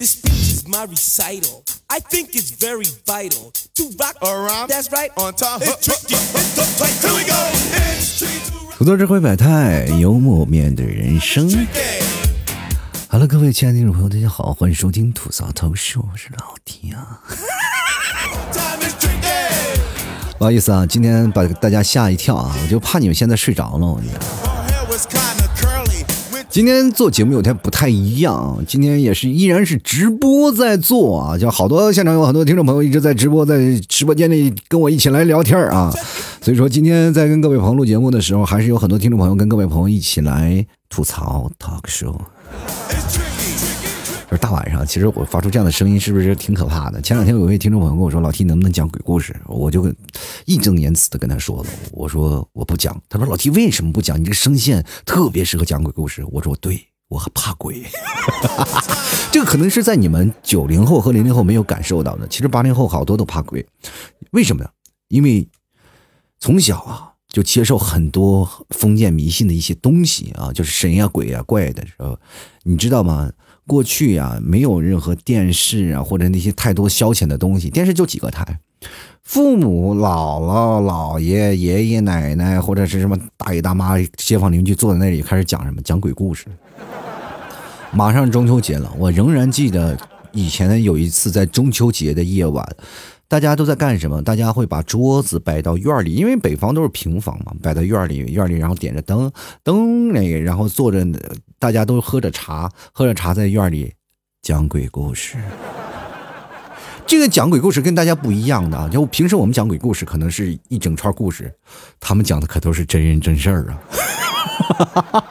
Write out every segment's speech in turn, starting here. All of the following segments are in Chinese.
This speech is my recital. I think it's very vital to rock Around. That's right. On time. It's tricky. It's so tight. Here we go. It's tricky to rock. 吐槽智慧百态，幽默面对人生。Hello，各位亲爱的听众朋友，大家好，欢迎收听吐槽透视，我是老 T 啊。Time is tricky. 不好意思啊，今天把大家吓一跳啊，我就怕你们现在睡着了。我今天做节目有点不太一样，今天也是依然是直播在做啊，就好多现场有很多听众朋友一直在直播，在直播间里跟我一起来聊天啊，所以说今天在跟各位朋友录节目的时候，还是有很多听众朋友跟各位朋友一起来吐槽 talk show。大晚上，其实我发出这样的声音是不是挺可怕的？前两天有一位听众朋友跟我说：“老 T 能不能讲鬼故事？”我就义正言辞的跟他说了：“我说我不讲。”他说：“老 T 为什么不讲？你这个声线特别适合讲鬼故事。”我说：“对，我怕鬼。”这个可能是在你们九零后和零零后没有感受到的。其实八零后好多都怕鬼，为什么呢？因为从小啊就接受很多封建迷信的一些东西啊，就是神呀、鬼呀、怪的时候，你知道吗？过去啊，没有任何电视啊，或者那些太多消遣的东西，电视就几个台，父母、姥姥、姥爷、爷爷奶奶，或者是什么大爷大妈、街坊邻居坐在那里开始讲什么讲鬼故事。马上中秋节了，我仍然记得以前有一次在中秋节的夜晚，大家都在干什么？大家会把桌子摆到院里，因为北方都是平房嘛，摆到院里，院里然后点着灯，灯那，然后坐着，大家都喝着茶，喝着茶在院里讲鬼故事。这个讲鬼故事跟大家不一样的啊，就平时我们讲鬼故事可能是一整串故事，他们讲的可都是真人真事儿啊。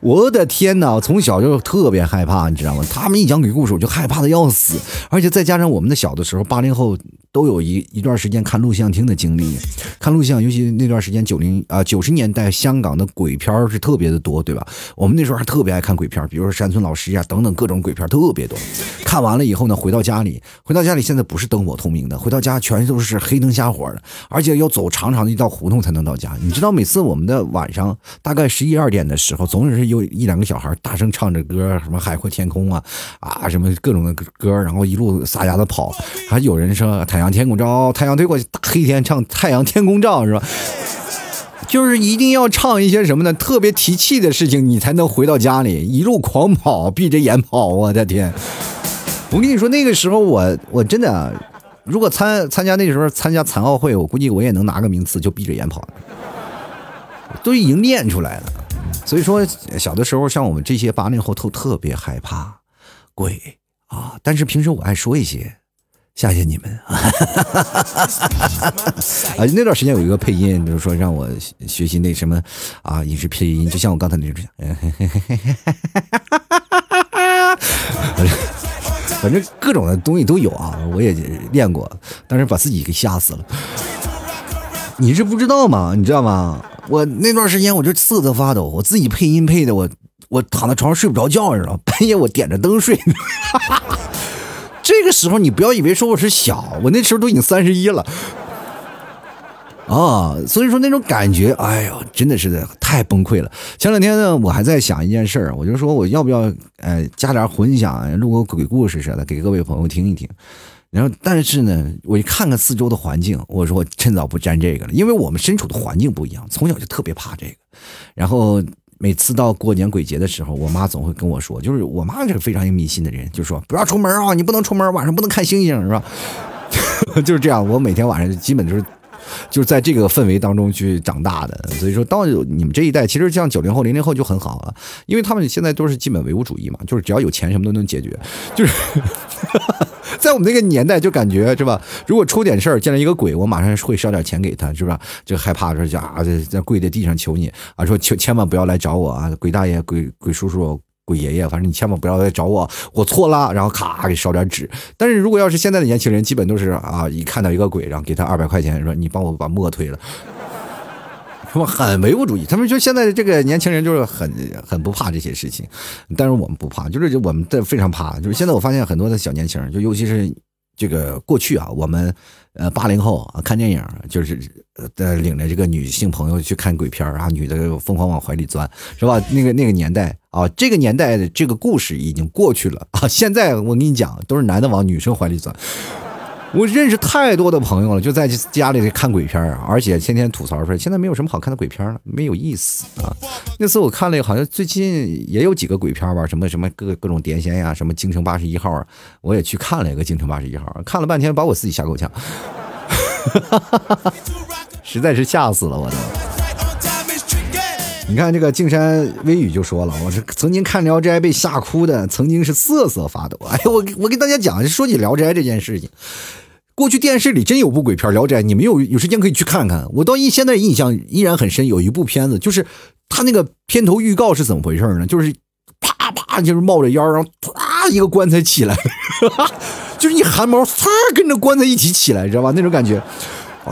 我的天哪！从小就特别害怕，你知道吗？他们一讲鬼故事，我就害怕的要死。而且再加上我们的小的时候，八零后都有一一段时间看录像厅的经历，看录像，尤其那段时间九零啊九十年代香港的鬼片是特别的多，对吧？我们那时候还特别爱看鬼片，比如说山村老师呀、等等各种鬼片特别多。看完了以后呢，回到家里，回到家里现在不是灯火通明的，回到家全都是黑灯瞎火的，而且要走长长的一道胡同才能到家。你知道，每次我们的晚上大概十一二点的时候，总是有一两个小孩大声唱着歌，什么海阔天空啊啊，什么各种的歌，然后一路撒丫子跑，还有人说太阳天空照，太阳推过去，大黑天唱太阳天空照，是吧？就是一定要唱一些什么呢？特别提气的事情，你才能回到家里，一路狂跑，闭着眼跑。我的天！我跟你说，那个时候我我真的，如果参参加那时候参加残奥会，我估计我也能拿个名次，就闭着眼跑，都已经练出来了。所以说，小的时候像我们这些八零后都特别害怕鬼啊，但是平时我爱说一些。谢谢你们 啊！那段时间有一个配音，就是说让我学学习那什么啊，影视配音，就像我刚才那种，反正各种的东西都有啊，我也练过，但是把自己给吓死了。你是不知道吗？你知道吗？我那段时间我就瑟瑟发抖，我自己配音配的我我躺在床上睡不着觉，你知道半夜我点着灯睡。这个时候你不要以为说我是小，我那时候都已经三十一了。啊，所以说那种感觉，哎呦，真的是太崩溃了。前两天呢，我还在想一件事儿，我就说我要不要，呃，加点混响，录个鬼故事似的，给各位朋友听一听。然后，但是呢，我一看看四周的环境，我说我趁早不沾这个了，因为我们身处的环境不一样，从小就特别怕这个。然后每次到过年鬼节的时候，我妈总会跟我说，就是我妈是个非常迷信的人，就说不要出门啊，你不能出门，晚上不能看星星，是吧？就是这样，我每天晚上基本就是。就是在这个氛围当中去长大的，所以说到你们这一代，其实像九零后、零零后就很好了，因为他们现在都是基本唯物主义嘛，就是只要有钱什么都能解决。就是 在我们那个年代，就感觉是吧？如果出点事儿，见了一个鬼，我马上会烧点钱给他，是吧？就害怕说就啊，在跪在地上求你啊，说求千万不要来找我啊，鬼大爷、鬼鬼叔叔。鬼爷爷，反正你千万不要再找我，我错了。然后咔给烧点纸。但是如果要是现在的年轻人，基本都是啊，一看到一个鬼，然后给他二百块钱，说你帮我把墨推了，是吧？很唯物主义。他们说现在这个年轻人就是很很不怕这些事情，但是我们不怕，就是我们的非常怕。就是现在我发现很多的小年轻人，就尤其是这个过去啊，我们呃八零后啊看电影就是呃领着这个女性朋友去看鬼片儿啊，女的疯狂往怀里钻，是吧？那个那个年代啊，这个年代的这个故事已经过去了啊。现在我跟你讲，都是男的往女生怀里钻。我认识太多的朋友了，就在家里看鬼片儿啊，而且天天吐槽说现在没有什么好看的鬼片了，没有意思啊。那次我看了，好像最近也有几个鬼片吧，什么什么各各种碟仙呀，什么京城八十一号啊，我也去看了一个京城八十一号，看了半天把我自己吓够呛，哈哈哈哈哈实在是吓死了我都。你看这个静山微雨就说了，我是曾经看《聊斋》被吓哭的，曾经是瑟瑟发抖。哎，我我跟大家讲，说起《聊斋》这件事情，过去电视里真有部鬼片《聊斋》，你们有有时间可以去看看。我到一现在印象依然很深，有一部片子，就是他那个片头预告是怎么回事呢？就是啪啪就是冒着烟，然后唰一个棺材起来，就是你汗毛唰跟着棺材一起起来，知道吧？那种感觉，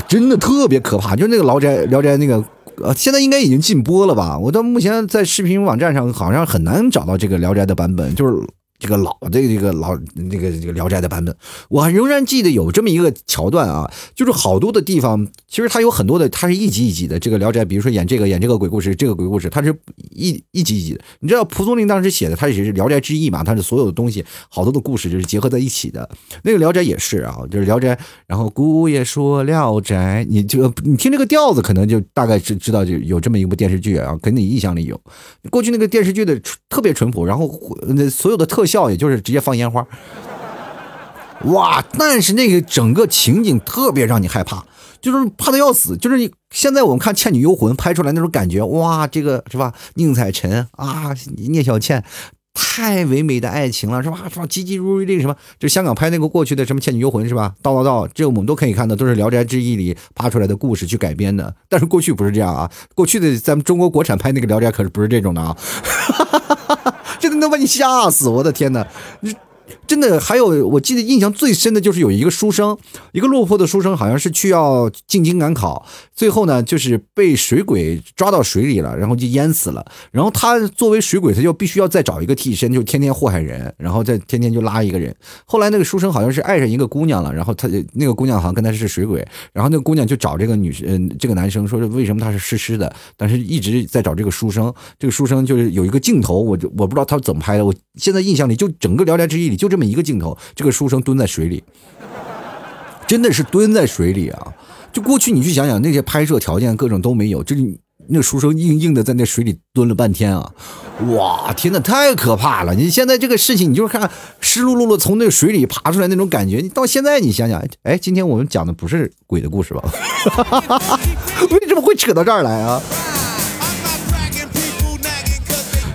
真的特别可怕。就是那个《聊斋》《聊斋》那个。呃，现在应该已经禁播了吧？我到目前在视频网站上好像很难找到这个《聊斋》的版本，就是这个老的这个老这个这个《聊斋》的版本。我仍然记得有这么一个桥段啊，就是好多的地方，其实它有很多的，它是一集一集的。这个《聊斋》，比如说演这个演这个鬼故事，这个鬼故事，它是一一集一集的。你知道蒲松龄当时写的，他也是《聊斋志异》嘛，他是所有的东西，好多的故事就是结合在一起的。那个《聊斋》也是啊，就是《聊斋》，然后姑爷说《聊斋》，你这个你听这个调子，可能就大概知知道就有这么一部电视剧啊，肯定印象里有。过去那个电视剧的特别淳朴，然后那所有的特效也就是直接放烟花。哇！但是那个整个情景特别让你害怕，就是怕的要死。就是你现在我们看《倩女幽魂》拍出来那种感觉，哇，这个是吧？宁采臣啊，聂小倩。太唯美的爱情了，是吧？是吧？急急如律令什么？就香港拍那个过去的什么《倩女幽魂》是吧？道道道，这个我们都可以看到，都是《聊斋志异》里扒出来的故事去改编的。但是过去不是这样啊，过去的咱们中国国产拍那个《聊斋》可是不是这种的啊，真的能把你吓死！我的天哪，真的，还有我记得印象最深的就是有一个书生，一个落魄的书生，好像是去要进京赶考，最后呢就是被水鬼抓到水里了，然后就淹死了。然后他作为水鬼，他就必须要再找一个替身，就天天祸害人，然后再天天就拉一个人。后来那个书生好像是爱上一个姑娘了，然后他那个姑娘好像跟他是水鬼，然后那个姑娘就找这个女生，这个男生说是为什么他是湿湿的，但是一直在找这个书生。这个书生就是有一个镜头，我就我不知道他怎么拍的，我现在印象里就整个《聊斋志异》里就这么一个镜头，这个书生蹲在水里，真的是蹲在水里啊！就过去你去想想，那些拍摄条件各种都没有，就是那书生硬硬的在那水里蹲了半天啊！哇，天呐，太可怕了！你现在这个事情，你就是看湿漉漉的从那水里爬出来那种感觉，你到现在你想想，哎，今天我们讲的不是鬼的故事吧？为什么会扯到这儿来啊？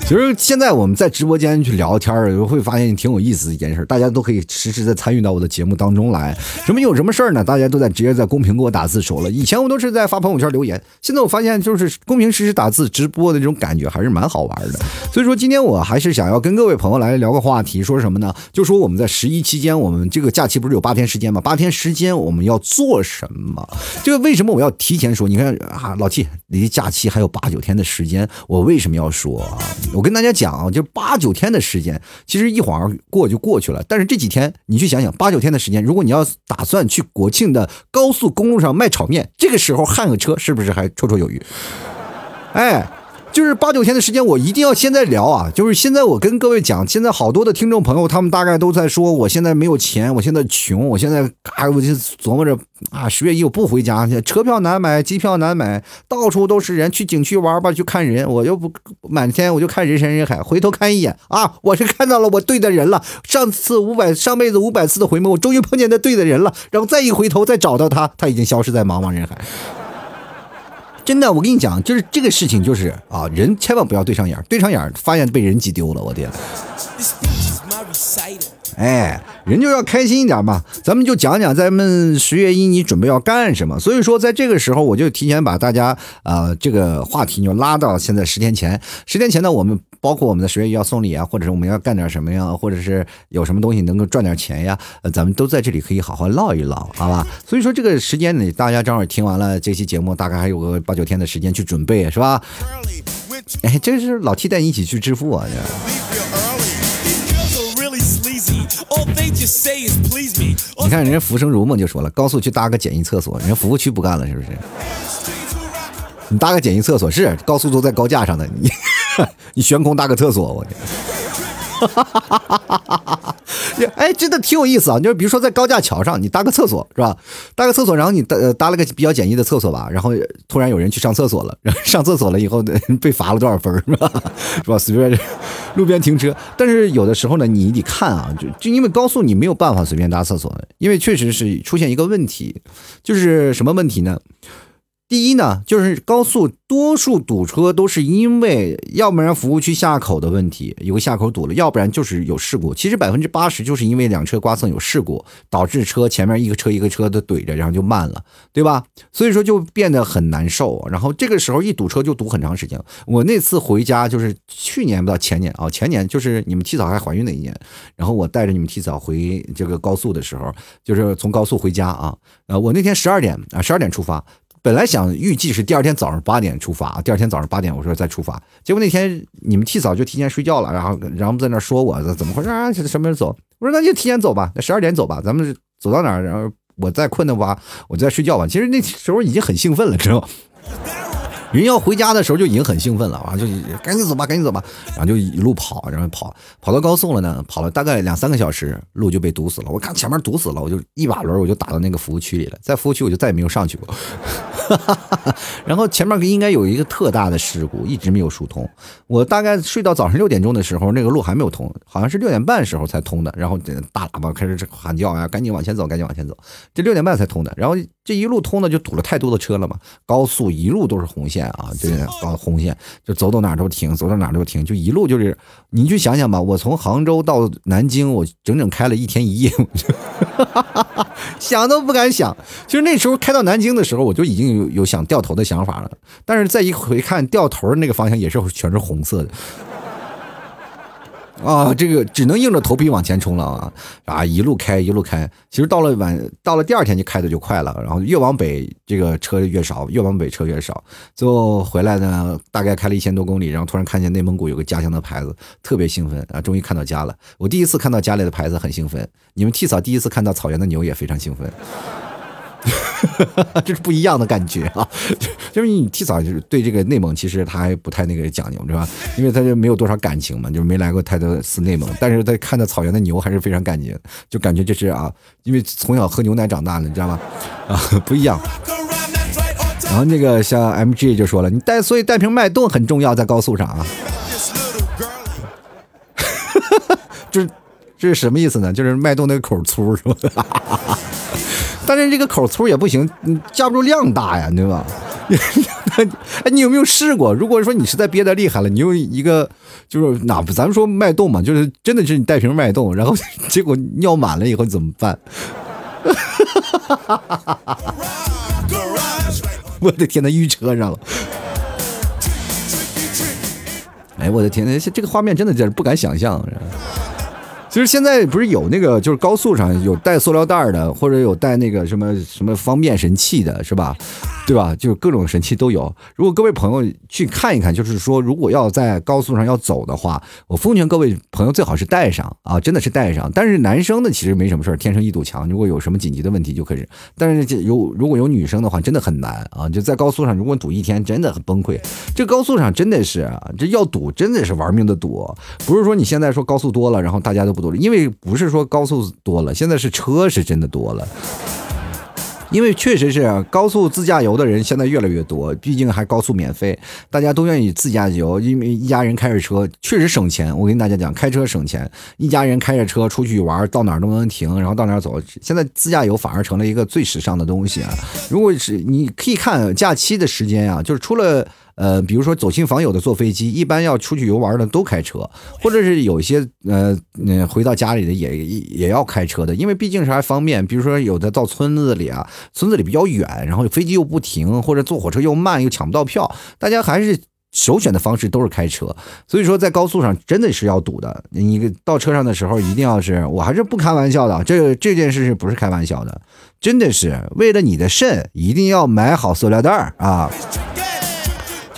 其实现在我们在直播间去聊天儿，会发现挺有意思的一件事，大家都可以实时的参与到我的节目当中来。什么有什么事儿呢？大家都在直接在公屏给我打字说了。以前我都是在发朋友圈留言，现在我发现就是公屏实时打字直播的这种感觉还是蛮好玩的。所以说今天我还是想要跟各位朋友来聊个话题，说什么呢？就说我们在十一期间，我们这个假期不是有八天时间吗？八天时间我们要做什么？这个为什么我要提前说？你看啊，老 T 离假期还有八九天的时间，我为什么要说啊？我跟大家讲啊，就八九天的时间，其实一晃而过就过去了。但是这几天你去想想，八九天的时间，如果你要打算去国庆的高速公路上卖炒面，这个时候焊个车是不是还绰绰有余？哎。就是八九天的时间，我一定要现在聊啊！就是现在我跟各位讲，现在好多的听众朋友，他们大概都在说，我现在没有钱，我现在穷，我现在啊，我就琢磨着啊，十月一我不回家去，车票难买，机票难买，到处都是人，去景区玩吧，去看人，我又不满天我就看人山人海，回头看一眼啊，我是看到了我对的人了，上次五百上辈子五百次的回眸，我终于碰见那对的人了，然后再一回头再找到他，他已经消失在茫茫人海。真的，我跟你讲，就是这个事情，就是啊，人千万不要对上眼儿，对上眼儿发现被人挤丢了，我天！哎，人就要开心一点嘛。咱们就讲讲咱们十月一你准备要干什么。所以说，在这个时候，我就提前把大家呃这个话题就拉到现在十天前。十天前呢，我们包括我们的十月一要送礼啊，或者是我们要干点什么呀，或者是有什么东西能够赚点钱呀，呃，咱们都在这里可以好好唠一唠，好吧？所以说这个时间里，大家正好听完了这期节目，大概还有个八九天的时间去准备，是吧？哎，这是老替带你一起去致富啊！这你看人家浮生如梦就说了，高速去搭个简易厕所，人家服务区不干了，是不是？你搭个简易厕所是高速都在高架上的，你 你悬空搭个厕所，我天！哎，真的挺有意思啊！就是比如说在高架桥上，你搭个厕所是吧？搭个厕所，然后你搭呃搭了个比较简易的厕所吧，然后突然有人去上厕所了，然后上厕所了以后 被罚了多少分是吧？是吧？随便路边停车，但是有的时候呢，你得看啊，就就因为高速你没有办法随便搭厕所，因为确实是出现一个问题，就是什么问题呢？第一呢，就是高速多数堵车都是因为，要不然服务区下口的问题，有个下口堵了，要不然就是有事故。其实百分之八十就是因为两车刮蹭有事故，导致车前面一个车一个车的怼着，然后就慢了，对吧？所以说就变得很难受。然后这个时候一堵车就堵很长时间。我那次回家就是去年不到前年啊，前年就是你们提早还怀孕那一年，然后我带着你们提早回这个高速的时候，就是从高速回家啊，呃，我那天十二点啊，十二点出发。本来想预计是第二天早上八点出发，第二天早上八点我说再出发，结果那天你们替早就提前睡觉了，然后然后在那说我怎么回事啊？什么时候走？我说那就提前走吧，那十二点走吧，咱们走到哪儿，然后我再困的话，我再睡觉吧。其实那时候已经很兴奋了，知道吗？人要回家的时候就已经很兴奋了啊，就赶紧走吧，赶紧走吧，然后就一路跑，然后跑跑到高速了呢，跑了大概两三个小时，路就被堵死了。我看前面堵死了，我就一把轮我就打到那个服务区里了，在服务区我就再也没有上去过。然后前面应该有一个特大的事故，一直没有疏通。我大概睡到早上六点钟的时候，那个路还没有通，好像是六点半时候才通的。然后大喇叭开始喊叫呀，赶紧往前走，赶紧往前走。这六点半才通的，然后这一路通的就堵了太多的车了嘛。高速一路都是红线啊，这高红线就走到哪都停，走到哪都停，就一路就是，你去想想吧，我从杭州到南京，我整整开了一天一夜，想都不敢想。其实那时候开到南京的时候，我就已经有有想掉头的想法了，但是再一回看掉头的那个方向也是全是红色的。啊，这个只能硬着头皮往前冲了啊！啊，一路开一路开，其实到了晚，到了第二天就开的就快了。然后越往北，这个车越少，越往北车越少。最后回来呢，大概开了一千多公里，然后突然看见内蒙古有个家乡的牌子，特别兴奋啊！终于看到家了。我第一次看到家里的牌子，很兴奋。你们替嫂第一次看到草原的牛也非常兴奋。这是不一样的感觉啊！就是你提早就是对这个内蒙，其实他还不太那个讲究，是吧？因为他就没有多少感情嘛，就没来过太多次内蒙。但是他看到草原的牛还是非常感觉，就感觉这是啊，因为从小喝牛奶长大的，你知道吗？啊，不一样。然后那个像 MG 就说了，你带所以带瓶脉动很重要，在高速上啊。这 这是什么意思呢？就是脉动那个口粗是吧？但是这个口粗也不行，你架不住量大呀，对吧？哎，你有没有试过？如果说你实在憋得厉害了，你用一个就是哪，咱们说脉动嘛，就是真的是你带瓶脉动，然后 结果尿满了以后怎么办？我的天，呐，晕车上了！哎，我的天，呐，这个画面真的是不敢想象。其实现在不是有那个，就是高速上有带塑料袋的，或者有带那个什么什么方便神器的，是吧？对吧？就是各种神器都有。如果各位朋友去看一看，就是说，如果要在高速上要走的话，我奉劝各位朋友最好是带上啊，真的是带上。但是男生呢，其实没什么事儿天生一堵墙，如果有什么紧急的问题就可以。但是有如果有女生的话，真的很难啊！就在高速上，如果堵一天，真的很崩溃。这高速上真的是，这要堵真的是玩命的堵，不是说你现在说高速多了，然后大家都不堵了，因为不是说高速多了，现在是车是真的多了。因为确实是高速自驾游的人现在越来越多，毕竟还高速免费，大家都愿意自驾游。因为一家人开着车确实省钱。我跟大家讲，开车省钱，一家人开着车出去玩，到哪儿都能停，然后到哪儿走。现在自驾游反而成了一个最时尚的东西啊！如果是你可以看假期的时间啊，就是除了。呃，比如说走亲访友的坐飞机，一般要出去游玩的都开车，或者是有一些呃，嗯，回到家里的也也要开车的，因为毕竟是还方便。比如说有的到村子里啊，村子里比较远，然后飞机又不停，或者坐火车又慢又抢不到票，大家还是首选的方式都是开车。所以说在高速上真的是要堵的，你到车上的时候一定要是，我还是不开玩笑的，这这件事是不是开玩笑的？真的是为了你的肾，一定要买好塑料袋啊。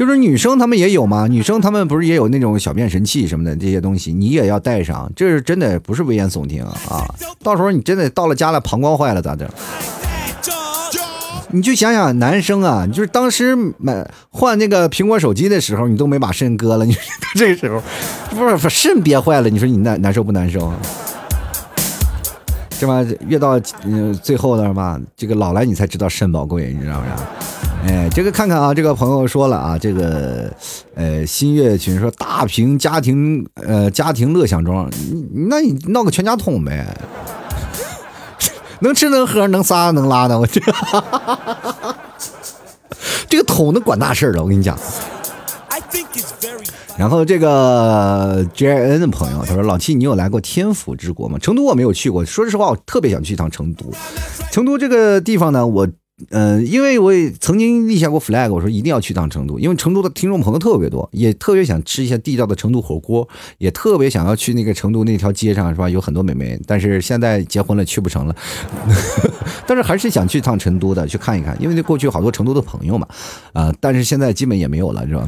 就是女生她们也有吗？女生她们不是也有那种小便神器什么的这些东西，你也要带上，这是真的不是危言耸听啊！到时候你真的到了家了，膀胱坏了咋整？你就想想，男生啊，就是当时买换那个苹果手机的时候，你都没把肾割了，你 这时候不是肾憋坏了，你说你难难受不难受？是吧？越到嗯最后的吧，这个老来你才知道肾宝贵，你知道不知道？哎，这个看看啊，这个朋友说了啊，这个呃新月群说大屏家庭呃家庭乐享装，你那你闹个全家桶呗，能吃能喝能撒能拉的，我这 这个桶能管大事儿了，我跟你讲。然后这个 J N 的朋友他说：“老七你有来过天府之国吗？成都我没有去过，说实话，我特别想去一趟成都。成都这个地方呢，我。”嗯，因为我也曾经立下过 flag，我说一定要去趟成都，因为成都的听众朋友特别多，也特别想吃一下地道的成都火锅，也特别想要去那个成都那条街上，是吧？有很多美眉，但是现在结婚了去不成了，但是还是想去趟成都的，去看一看，因为那过去好多成都的朋友嘛，啊、但是现在基本也没有了，是吧？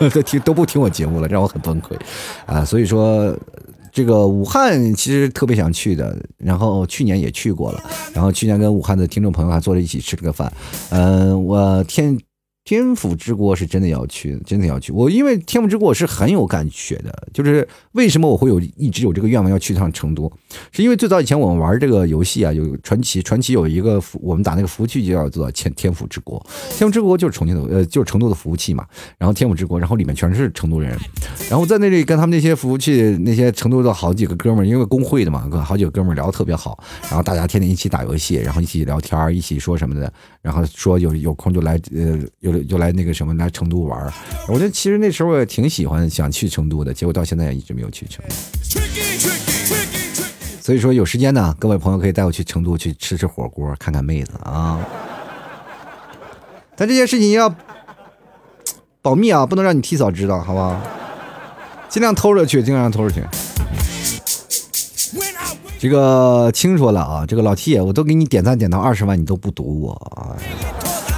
都听都不听我节目了，让我很崩溃，啊、所以说。这个武汉其实特别想去的，然后去年也去过了，然后去年跟武汉的听众朋友还坐在一起吃了个饭。嗯、我天天府之国是真的要去，真的要去。我因为天府之国我是很有感觉的，就是为什么我会有一直有这个愿望要去一趟成都，是因为最早以前我们玩这个游戏啊，有传奇，传奇有一个服我们打那个服务器就叫做天天府之国，天府之国就是重庆的呃就是成都的服务器嘛，然后天府之国，然后里面全是成都人，然后在那里跟他们那些服务器那些成都的好几个哥们儿，因为工会的嘛，跟好几个哥们儿聊得特别好，然后大家天天一起打游戏，然后一起聊天，一起说什么的，然后说有有空就来呃有就来那个什么来成都玩。我觉得其实那时候也挺喜欢想去成都的，结果到现在也一直没有去成。所以说有时间呢，各位朋友可以带我去成都去吃吃火锅，看看妹子啊。但这件事情要保密啊，不能让你替嫂知道，好不好？尽量偷着去，尽量偷着去。这个清说了啊，这个老 T，我都给你点赞点到二十万，你都不读我啊？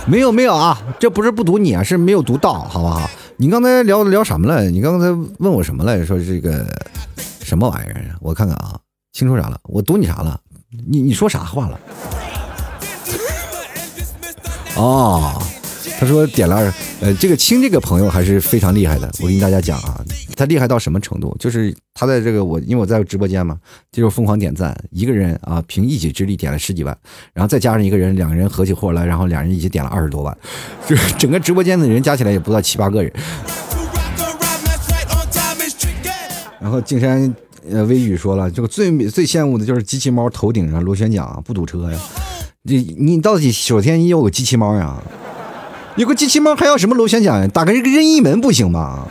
没有没有啊，这不是不读你啊，是没有读到，好不好？你刚才聊聊什么了？你刚才问我什么了？说这个什么玩意儿？我看看啊，清说啥了？我读你啥了？你你说啥话了？哦，他说点了二，呃，这个青这个朋友还是非常厉害的。我跟大家讲啊，他厉害到什么程度？就是他在这个我，因为我在直播间嘛，就是疯狂点赞，一个人啊，凭一己之力点了十几万，然后再加上一个人，两个人合起伙来，然后两人一起点了二十多万，就是整个直播间的人加起来也不到七八个人。然后静山呃微雨说了，这个最最羡慕的就是机器猫头顶上螺旋桨不堵车呀。你你到底首先你有个机器猫呀，有个机器猫还要什么螺旋桨呀？打个任意门不行吗？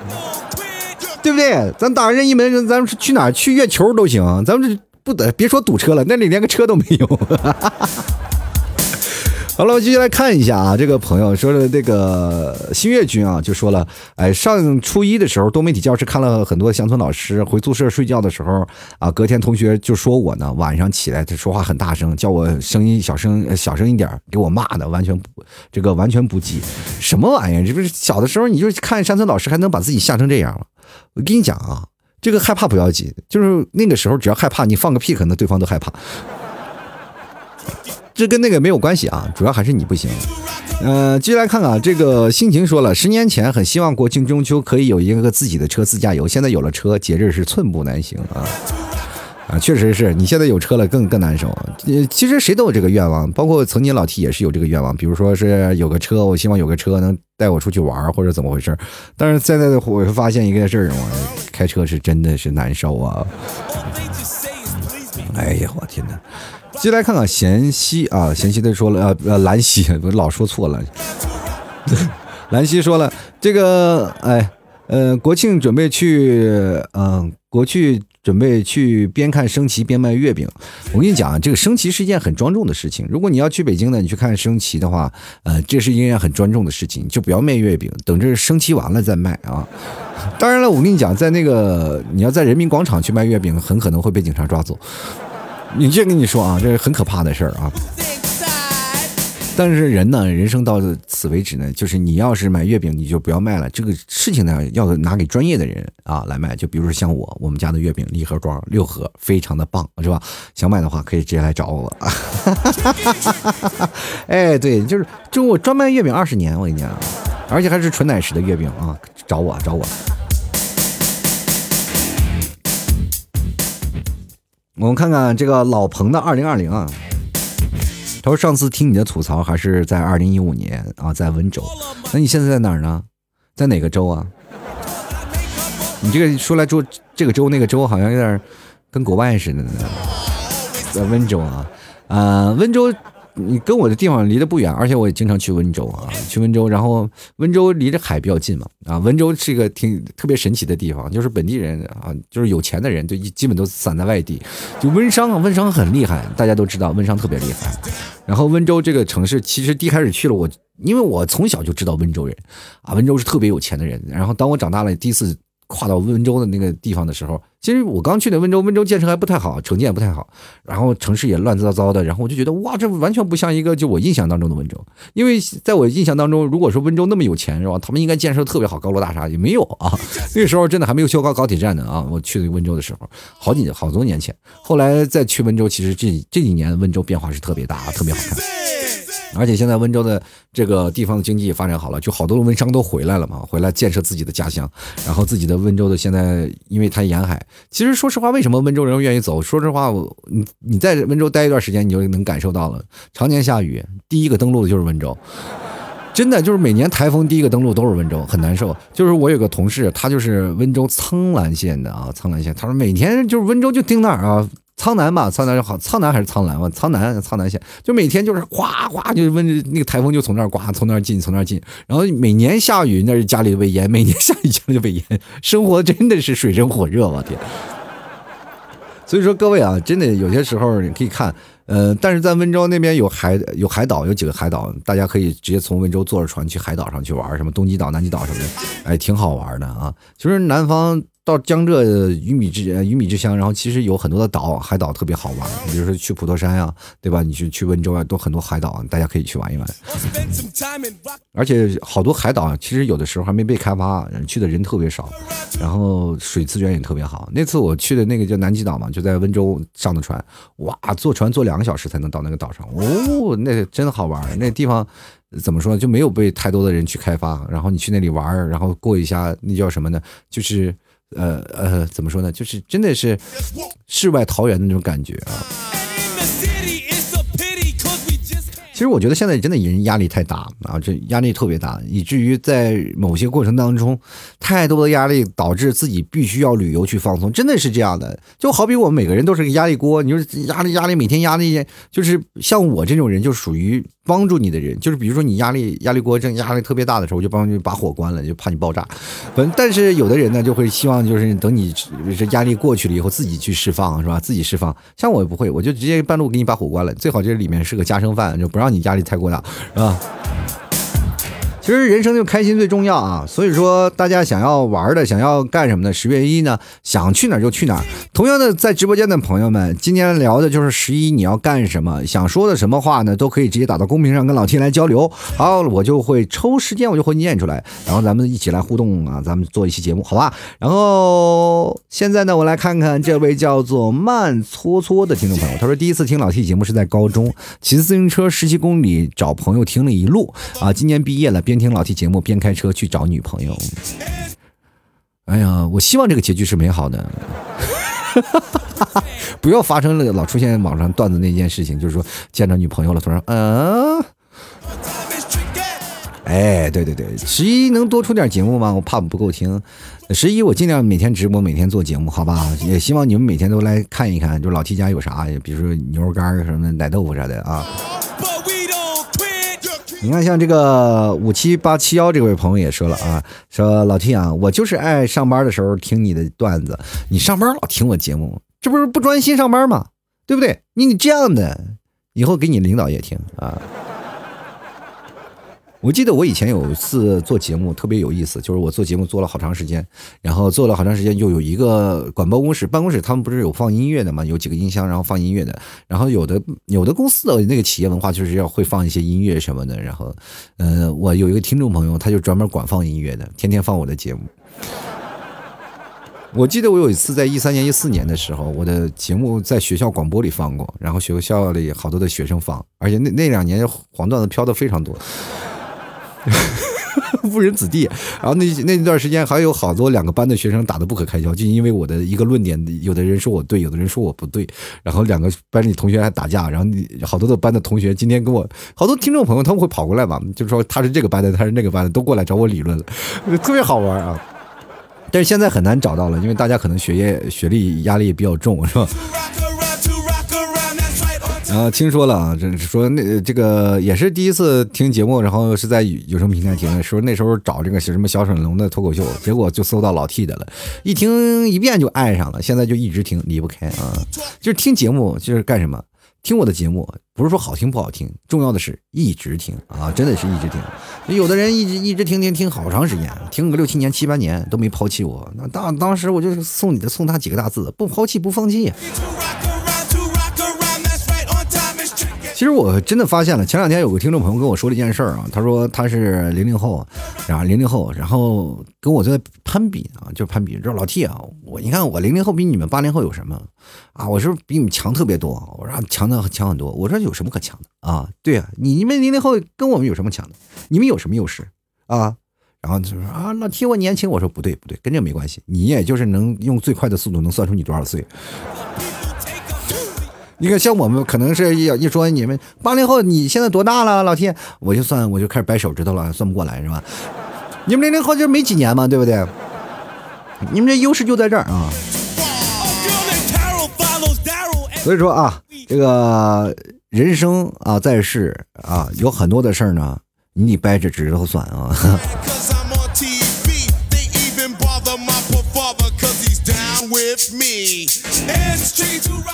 对不对？咱打个任意门，咱们去哪去月球都行，咱们这不得别说堵车了，那里连个车都没有。哈哈哈好了，我继续来看一下啊，这个朋友说的这个新月君啊，就说了，哎，上初一的时候，多媒体教室看了很多乡村老师，回宿舍睡觉的时候啊，隔天同学就说我呢，晚上起来他说话很大声，叫我声音小声小声一点，给我骂的完全不这个完全不记，什么玩意儿？这不是小的时候你就看山村老师还能把自己吓成这样吗？我跟你讲啊，这个害怕不要紧，就是那个时候只要害怕，你放个屁，可能对方都害怕。这跟那个没有关系啊，主要还是你不行。呃，继续来看看啊，这个心情说了，十年前很希望国庆中秋可以有一个自己的车自驾游，现在有了车，节日是寸步难行啊。啊，确实是你现在有车了更更难受。呃，其实谁都有这个愿望，包括曾经老 T 也是有这个愿望，比如说是有个车，我希望有个车能带我出去玩或者怎么回事。但是现在的我发现一个事儿，我开车是真的是难受啊。哎呀，我天哪！接来看看贤熙啊，贤熙他说了，呃呃，兰溪，我老说错了。兰溪说了，这个哎，呃，国庆准备去，嗯、国去准备去边看升旗边卖月饼。我跟你讲，这个升旗是一件很庄重的事情。如果你要去北京呢，你去看升旗的话，呃，这是一件很庄重的事情，就不要卖月饼，等着升旗完了再卖啊。当然了，我跟你讲，在那个你要在人民广场去卖月饼，很可能会被警察抓走。你这跟你说啊，这是很可怕的事儿啊。但是人呢，人生到此为止呢，就是你要是买月饼，你就不要卖了。这个事情呢，要拿给专业的人啊来卖。就比如说像我，我们家的月饼礼盒装六盒，非常的棒，是吧？想买的话可以直接来找我。哎，对，就是就我专卖月饼二十年，我跟你讲，而且还是纯奶食的月饼啊，找我找我。我们看看这个老彭的二零二零啊。他说：“上次听你的吐槽还是在二零一五年啊，在温州。那你现在在哪儿呢？在哪个州啊？你这个说来州这个州那个州好像有点跟国外似的呢。在温州啊，啊，温州。”你跟我的地方离得不远，而且我也经常去温州啊，去温州，然后温州离着海比较近嘛，啊，温州是一个挺特别神奇的地方，就是本地人啊，就是有钱的人就基本都散在外地，就温商啊，温商很厉害，大家都知道温商特别厉害。然后温州这个城市，其实第一开始去了我，因为我从小就知道温州人啊，温州是特别有钱的人。然后当我长大了，第一次。跨到温州的那个地方的时候，其实我刚去的温州，温州建设还不太好，城建也不太好，然后城市也乱糟糟的，然后我就觉得哇，这完全不像一个就我印象当中的温州，因为在我印象当中，如果说温州那么有钱是吧，他们应该建设特别好，高楼大厦也没有啊，那个时候真的还没有修高高铁站呢啊，我去温州的时候，好几好多年前，后来再去温州，其实这这几年温州变化是特别大，特别好看。而且现在温州的这个地方的经济发展好了，就好多的温商都回来了嘛，回来建设自己的家乡，然后自己的温州的现在，因为它沿海，其实说实话，为什么温州人愿意走？说实话，你你在温州待一段时间，你就能感受到了，常年下雨，第一个登陆的就是温州，真的就是每年台风第一个登陆都是温州，很难受。就是我有个同事，他就是温州苍兰县的啊，苍兰县，他说每天就是温州就盯那儿啊。苍南吧，苍南好，苍南还是苍南吧？苍南，苍南县，就每天就是哗哗，就是温那个台风就从那儿刮，从那儿进，从那儿进，然后每年下雨，那是家里就被淹，每年下雨家里就被淹，生活真的是水深火热，我天！所以说各位啊，真的有些时候你可以看，呃，但是在温州那边有海有海岛，有几个海岛，大家可以直接从温州坐着船去海岛上去玩，什么东极岛、南极岛什么的，哎，挺好玩的啊。其实南方。到江浙鱼米之鱼米之乡，然后其实有很多的岛海岛特别好玩，比如说去普陀山呀，对吧？你去去温州啊，都很多海岛，大家可以去玩一玩。而且好多海岛其实有的时候还没被开发，去的人特别少，然后水资源也特别好。那次我去的那个叫南极岛嘛，就在温州上的船，哇，坐船坐两个小时才能到那个岛上，哦，那真的好玩。那地方怎么说就没有被太多的人去开发，然后你去那里玩，然后过一下那叫什么呢？就是。呃呃，怎么说呢？就是真的是世外桃源的那种感觉啊。其实我觉得现在真的人压力太大啊，这压力特别大，以至于在某些过程当中，太多的压力导致自己必须要旅游去放松，真的是这样的。就好比我们每个人都是个压力锅，你说压力压力，每天压力，就是像我这种人，就属于帮助你的人，就是比如说你压力压力过正压力特别大的时候，我就帮你把火关了，就怕你爆炸。反但是有的人呢，就会希望就是等你这压力过去了以后，自己去释放，是吧？自己释放。像我也不会，我就直接半路给你把火关了，最好这里面是个家生饭，就不让。让你压力太过大，是吧？其实人生就开心最重要啊，所以说大家想要玩的，想要干什么的，十月一呢，想去哪就去哪。同样的，在直播间的朋友们，今天聊的就是十一你要干什么，想说的什么话呢，都可以直接打到公屏上跟老 T 来交流。好，我就会抽时间，我就会念出来，然后咱们一起来互动啊，咱们做一期节目，好吧？然后现在呢，我来看看这位叫做慢搓搓的听众朋友，他说第一次听老 T 节目是在高中，骑自行车十七公里找朋友听了一路啊，今年毕业了，边。边听老 T 节目边开车去找女朋友，哎呀，我希望这个结局是美好的，不要发生了老出现网上段子那件事情，就是说见着女朋友了，突然嗯，哎，对对对，十一能多出点节目吗？我怕不够听，十一我尽量每天直播，每天做节目，好吧？也希望你们每天都来看一看，就老 T 家有啥，比如说牛肉干什么的，奶豆腐啥的啊。你看，像这个五七八七幺这位朋友也说了啊，说老 T 啊，我就是爱上班的时候听你的段子，你上班老听我节目，这不是不专心上班吗？对不对？你你这样的，以后给你领导也听啊。我记得我以前有一次做节目特别有意思，就是我做节目做了好长时间，然后做了好长时间，又有一个管办公室，办公室他们不是有放音乐的嘛，有几个音箱，然后放音乐的，然后有的有的公司的那个企业文化就是要会放一些音乐什么的，然后，呃，我有一个听众朋友，他就专门管放音乐的，天天放我的节目。我记得我有一次在一三年、一四年的时候，我的节目在学校广播里放过，然后学校里好多的学生放，而且那那两年黄段子飘的非常多，误人子弟。然后那那段时间还有好多两个班的学生打得不可开交，就因为我的一个论点，有的人说我对，有的人说我不对，然后两个班里同学还打架，然后好多的班的同学今天跟我好多听众朋友他们会跑过来嘛，就说他是这个班的，他是那个班的，都过来找我理论了，特别好玩啊。但是现在很难找到了，因为大家可能学业学历压力也比较重，是吧？然后听说了啊，这说那这个也是第一次听节目，然后是在有什么平台听的，说那时候找这个什么小沈龙的脱口秀，结果就搜到老 T 的了，一听一遍就爱上了，现在就一直听离不开啊。就是听节目就是干什么？听我的节目不是说好听不好听，重要的是一直听啊，真的是一直听。有的人一直一直听听听好长时间，听个六七年七八年都没抛弃我，那当当时我就送你的送他几个大字：不抛弃不放弃。其实我真的发现了，前两天有个听众朋友跟我说了一件事儿啊，他说他是零零后，然后零零后，然后跟我在攀比啊，就攀比，说老 T 啊，我你看我零零后比你们八零后有什么啊？我是不是比你们强特别多？我说强的强很多。我说有什么可强的啊？对啊，你们零零后跟我们有什么强的？你们有什么优势啊？然后就说啊，老 T 我年轻，我说不对不对，跟这没关系，你也就是能用最快的速度能算出你多少岁。你看，像我们可能是一一说你们八零后，你现在多大了，老 T？我就算我就开始掰手指头了，算不过来是吧？你们零零后就没几年嘛，对不对？你们这优势就在这儿啊。所以说啊，这个人生啊，在世啊，有很多的事儿呢，你得掰着指头算啊。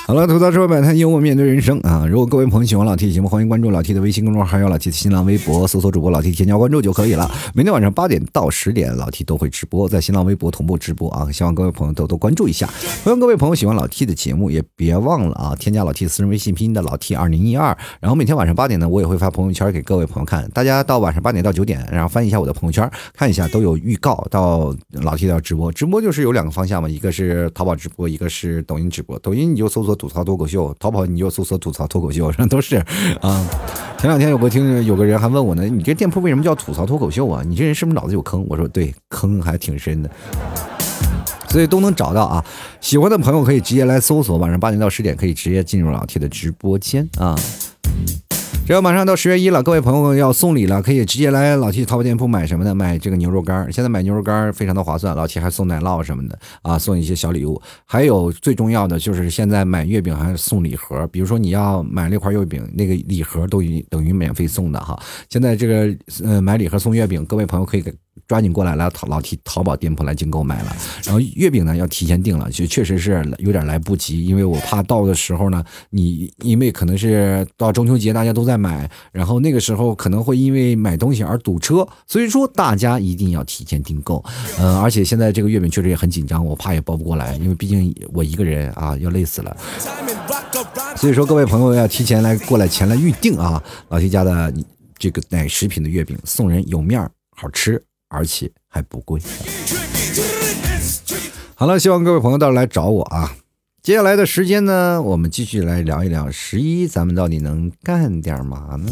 好了，吐槽社会百态，幽默面对人生啊！如果各位朋友喜欢老 T 的节目，欢迎关注老 T 的微信公众号，还有老 T 的新浪微博，搜索主播老 T 添加关注就可以了。每天晚上八点到十点，老 T 都会直播，在新浪微博同步直播啊！希望各位朋友多多关注一下。欢迎各位朋友喜欢老 T 的节目，也别忘了啊，添加老 T 私人微信拼音的老 T 二零一二。然后每天晚上八点呢，我也会发朋友圈给各位朋友看。大家到晚上八点到九点，然后翻一下我的朋友圈，看一下都有预告到老 T 的直播。直播就是有两个方向嘛，一个是淘宝直播，一个是抖音你直播。抖音你就搜索吐槽脱口秀，淘宝你就搜索吐槽脱口秀，都是啊。前两天有个听有个人还问我呢，你这店铺为什么叫吐槽脱口秀啊？你这人是不是脑子有坑？我说对，坑还挺深的。所以都能找到啊，喜欢的朋友可以直接来搜索，晚上八点到十点可以直接进入老 T 的直播间啊。这要马上到十月一了，各位朋友要送礼了，可以直接来老七淘宝店铺买什么呢？买这个牛肉干，现在买牛肉干非常的划算，老七还送奶酪什么的啊，送一些小礼物。还有最重要的就是现在买月饼还送礼盒，比如说你要买那块月饼，那个礼盒都已等于免费送的哈。现在这个呃买礼盒送月饼，各位朋友可以给。抓紧过来来淘老提淘宝店铺来进购买了，然后月饼呢要提前订了，就确实是有点来不及，因为我怕到的时候呢，你因为可能是到中秋节大家都在买，然后那个时候可能会因为买东西而堵车，所以说大家一定要提前订购。嗯、而且现在这个月饼确实也很紧张，我怕也包不过来，因为毕竟我一个人啊要累死了。所以说，各位朋友要提前来过来前来预定啊，老提家的这个奶食品的月饼，送人有面儿，好吃，而且还不贵。好了，希望各位朋友到时候来找我啊。接下来的时间呢，我们继续来聊一聊十一，咱们到底能干点嘛呢？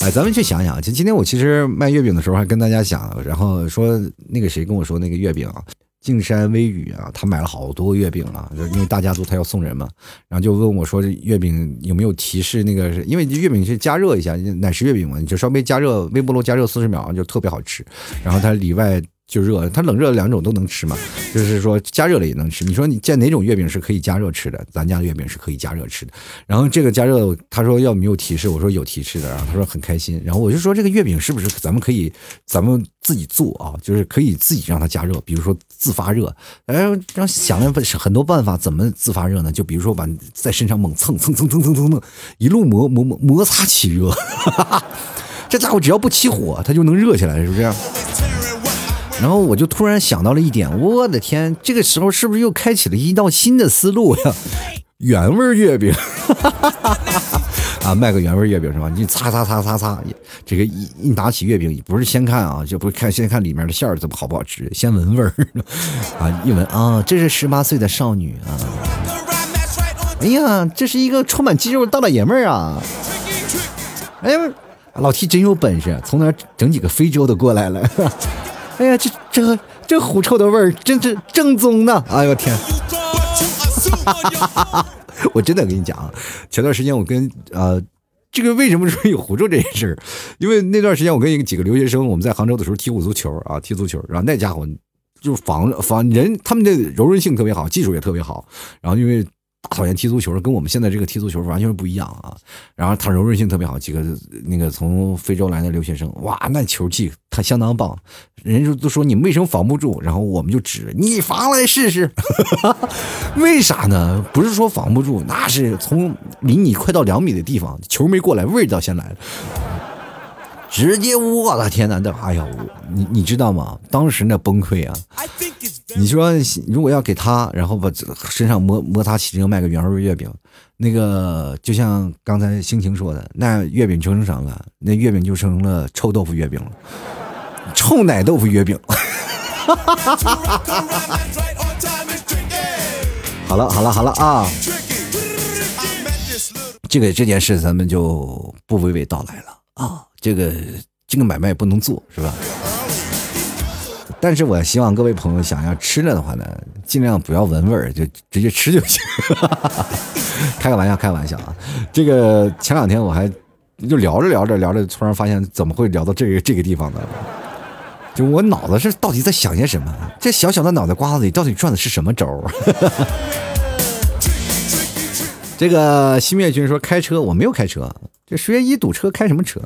哎，咱们去想想，就今天我其实卖月饼的时候还跟大家讲，然后说那个谁跟我说那个月饼啊，静山微雨啊，他买了好多月饼啊，就因为大家族他要送人嘛，然后就问我说这月饼有没有提示那个，因为月饼是加热一下，奶食月饼嘛，你就稍微加热微波炉加热四十秒就特别好吃，然后它里外。就热，它冷热两种都能吃嘛，就是说加热了也能吃。你说你见哪种月饼是可以加热吃的？咱家的月饼是可以加热吃的。然后这个加热，他说要没有提示，我说有提示的，然后他说很开心。然后我就说这个月饼是不是咱们可以咱们自己做啊？就是可以自己让它加热，比如说自发热。哎，然后想了很多办法，怎么自发热呢？就比如说把在身上猛蹭蹭蹭蹭蹭蹭蹭，一路摩摩摩摩擦起热。这家伙只要不起火，它就能热起来，是不是？然后我就突然想到了一点，我的天，这个时候是不是又开启了一道新的思路呀？原味月饼，啊，卖个原味月饼是吧？你擦擦擦擦擦，这个一一拿起月饼，不是先看啊，就不是看先看里面的馅儿怎么好不好吃，先闻味儿。啊，一闻啊，这是十八岁的少女啊，哎呀，这是一个充满肌肉的大老爷们儿啊，哎呀，老 T 真有本事，从哪整几个非洲的过来了，哎呀，这这这狐臭的味儿真是正宗的，哎呦天！我真的跟你讲啊，前段时间我跟呃，这个为什么说有狐臭这件事儿？因为那段时间我跟一个几个留学生，我们在杭州的时候踢过足球啊，踢足球，然后那家伙就是防防人，他们的柔韧性特别好，技术也特别好，然后因为。大讨厌踢足球，跟我们现在这个踢足球完全不一样啊！然后他柔韧性特别好，几个那个从非洲来的留学生，哇，那球技他相当棒。人家都说你为什么防不住，然后我们就指你防来试试。为啥呢？不是说防不住，那是从离你快到两米的地方，球没过来，味道先来了。直接，我的天哪！那哎呀，你你知道吗？当时那崩溃啊！你说如果要给他，然后把身上摩摩擦起这个卖个原味月饼，那个就像刚才心情说的，那月饼就成什么了？那月饼就成了臭豆腐月饼了，臭奶豆腐月饼。好了好了好了啊！这个这件事咱们就不娓娓道来了啊！这个这个买卖不能做，是吧？但是我希望各位朋友想要吃了的话呢，尽量不要闻味儿，就直接吃就行。开个玩笑，开个玩笑啊！这个前两天我还就聊着聊着聊着，突然发现怎么会聊到这个这个地方呢？就我脑子是到底在想些什么？这小小的脑袋瓜子里到底转的是什么轴？这个西灭君说开车，我没有开车。这十月一堵车，开什么车？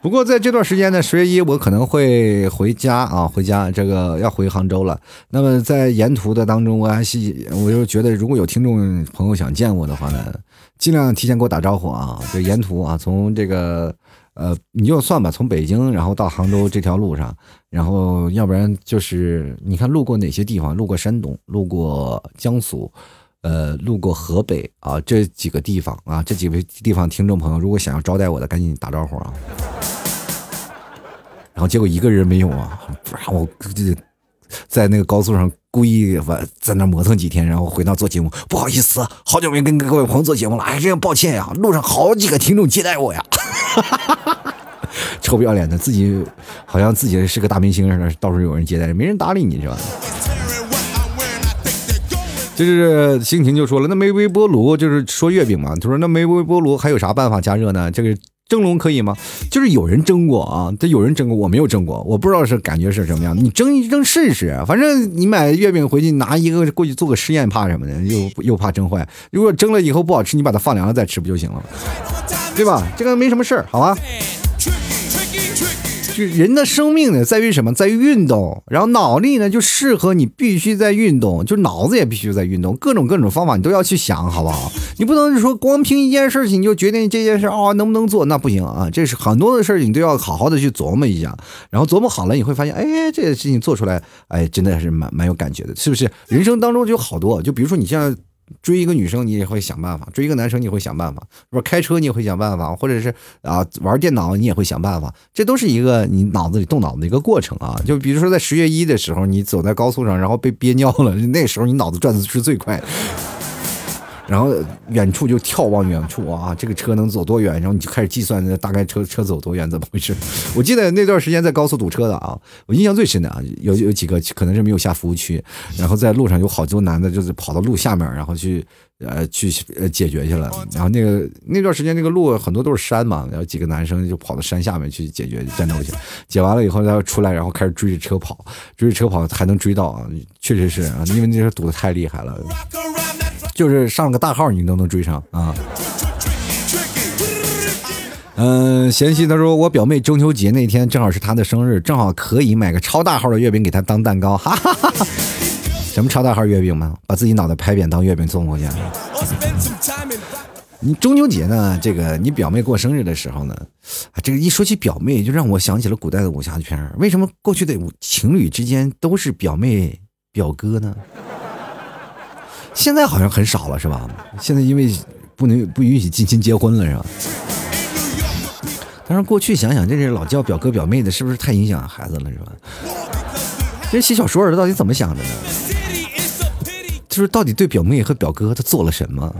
不过在这段时间呢，十月一我可能会回家啊，回家这个要回杭州了。那么在沿途的当中，我还是我就觉得，如果有听众朋友想见我的话呢，尽量提前给我打招呼啊。就沿途啊，从这个呃，你就算吧，从北京然后到杭州这条路上，然后要不然就是你看路过哪些地方，路过山东，路过江苏。呃，路过河北啊，这几个地方啊，这几位地方听众朋友，如果想要招待我的，赶紧打招呼啊。然后结果一个人没有啊，不然我在那个高速上故意在那磨蹭几天，然后回到做节目。不好意思，好久没跟各位朋友做节目了，哎，这样抱歉呀。路上好几个听众接待我呀，臭不要脸的，自己好像自己是个大明星似的，到处有人接待，没人搭理你是吧？就是心情就说了，那没微波炉，就是说月饼嘛。他说那没微波炉还有啥办法加热呢？这个蒸笼可以吗？就是有人蒸过啊，这有人蒸过，我没有蒸过，我不知道是感觉是什么样。你蒸一蒸试试，反正你买月饼回去拿一个过去做个实验，怕什么的？又又怕蒸坏。如果蒸了以后不好吃，你把它放凉了再吃不就行了？对吧？这个没什么事儿，好吧？就人的生命呢，在于什么？在于运动。然后脑力呢，就适合你必须在运动，就脑子也必须在运动，各种各种方法你都要去想，好不好？你不能说光凭一件事情你就决定这件事啊能不能做，那不行啊。这是很多的事情你都要好好的去琢磨一下，然后琢磨好了，你会发现，哎，这个事情做出来，哎，真的是蛮蛮有感觉的，是不是？人生当中就好多，就比如说你像。追一个女生，你也会想办法；追一个男生，你会想办法；不是开车，你也会想办法；或者是啊玩电脑，你也会想办法。这都是一个你脑子里动脑子的一个过程啊。就比如说在十月一的时候，你走在高速上，然后被憋尿了，那时候你脑子转的是最快的。然后远处就眺望远处啊，这个车能走多远？然后你就开始计算大概车车走多远，怎么回事？我记得那段时间在高速堵车的啊，我印象最深的啊，有有几个可能是没有下服务区，然后在路上有好多男的，就是跑到路下面，然后去呃去呃解决去了。然后那个那段时间那个路很多都是山嘛，然后几个男生就跑到山下面去解决战斗去了，解完了以后再出来，然后开始追着车跑，追着车跑还能追到啊，确实是啊，因为那时候堵的太厉害了。就是上个大号，你都能追上啊！嗯，贤妻他说我表妹中秋节那天正好是她的生日，正好可以买个超大号的月饼给她当蛋糕，哈哈哈哈！什么超大号月饼吗？把自己脑袋拍扁当月饼送过去。你中秋节呢，这个你表妹过生日的时候呢，啊，这个一说起表妹，就让我想起了古代的武侠片为什么过去的情侣之间都是表妹表哥呢？现在好像很少了，是吧？现在因为不能不允许近亲结婚了，是吧？但是过去想想，这是老叫表哥表妹的，是不是太影响孩子了，是吧？这写小说的到底怎么想的呢？就是到底对表妹和表哥他做了什么？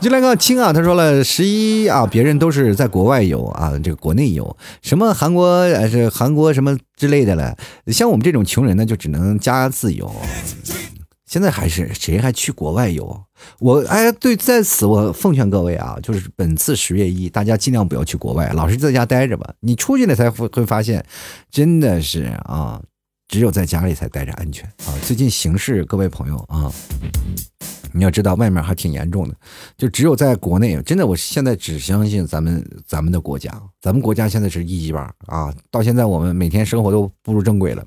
就来个亲啊，他说了十一啊，别人都是在国外游啊，这个国内游，什么韩国呃是韩国什么之类的了，像我们这种穷人呢，就只能加自由。现在还是谁还去国外游？我哎，对，在此我奉劝各位啊，就是本次十月一，大家尽量不要去国外，老实在家待着吧。你出去了才会会发现，真的是啊，只有在家里才待着安全啊。最近形势，各位朋友啊，你要知道外面还挺严重的，就只有在国内，真的，我现在只相信咱们咱们的国家，咱们国家现在是一级棒啊。到现在我们每天生活都步入正轨了。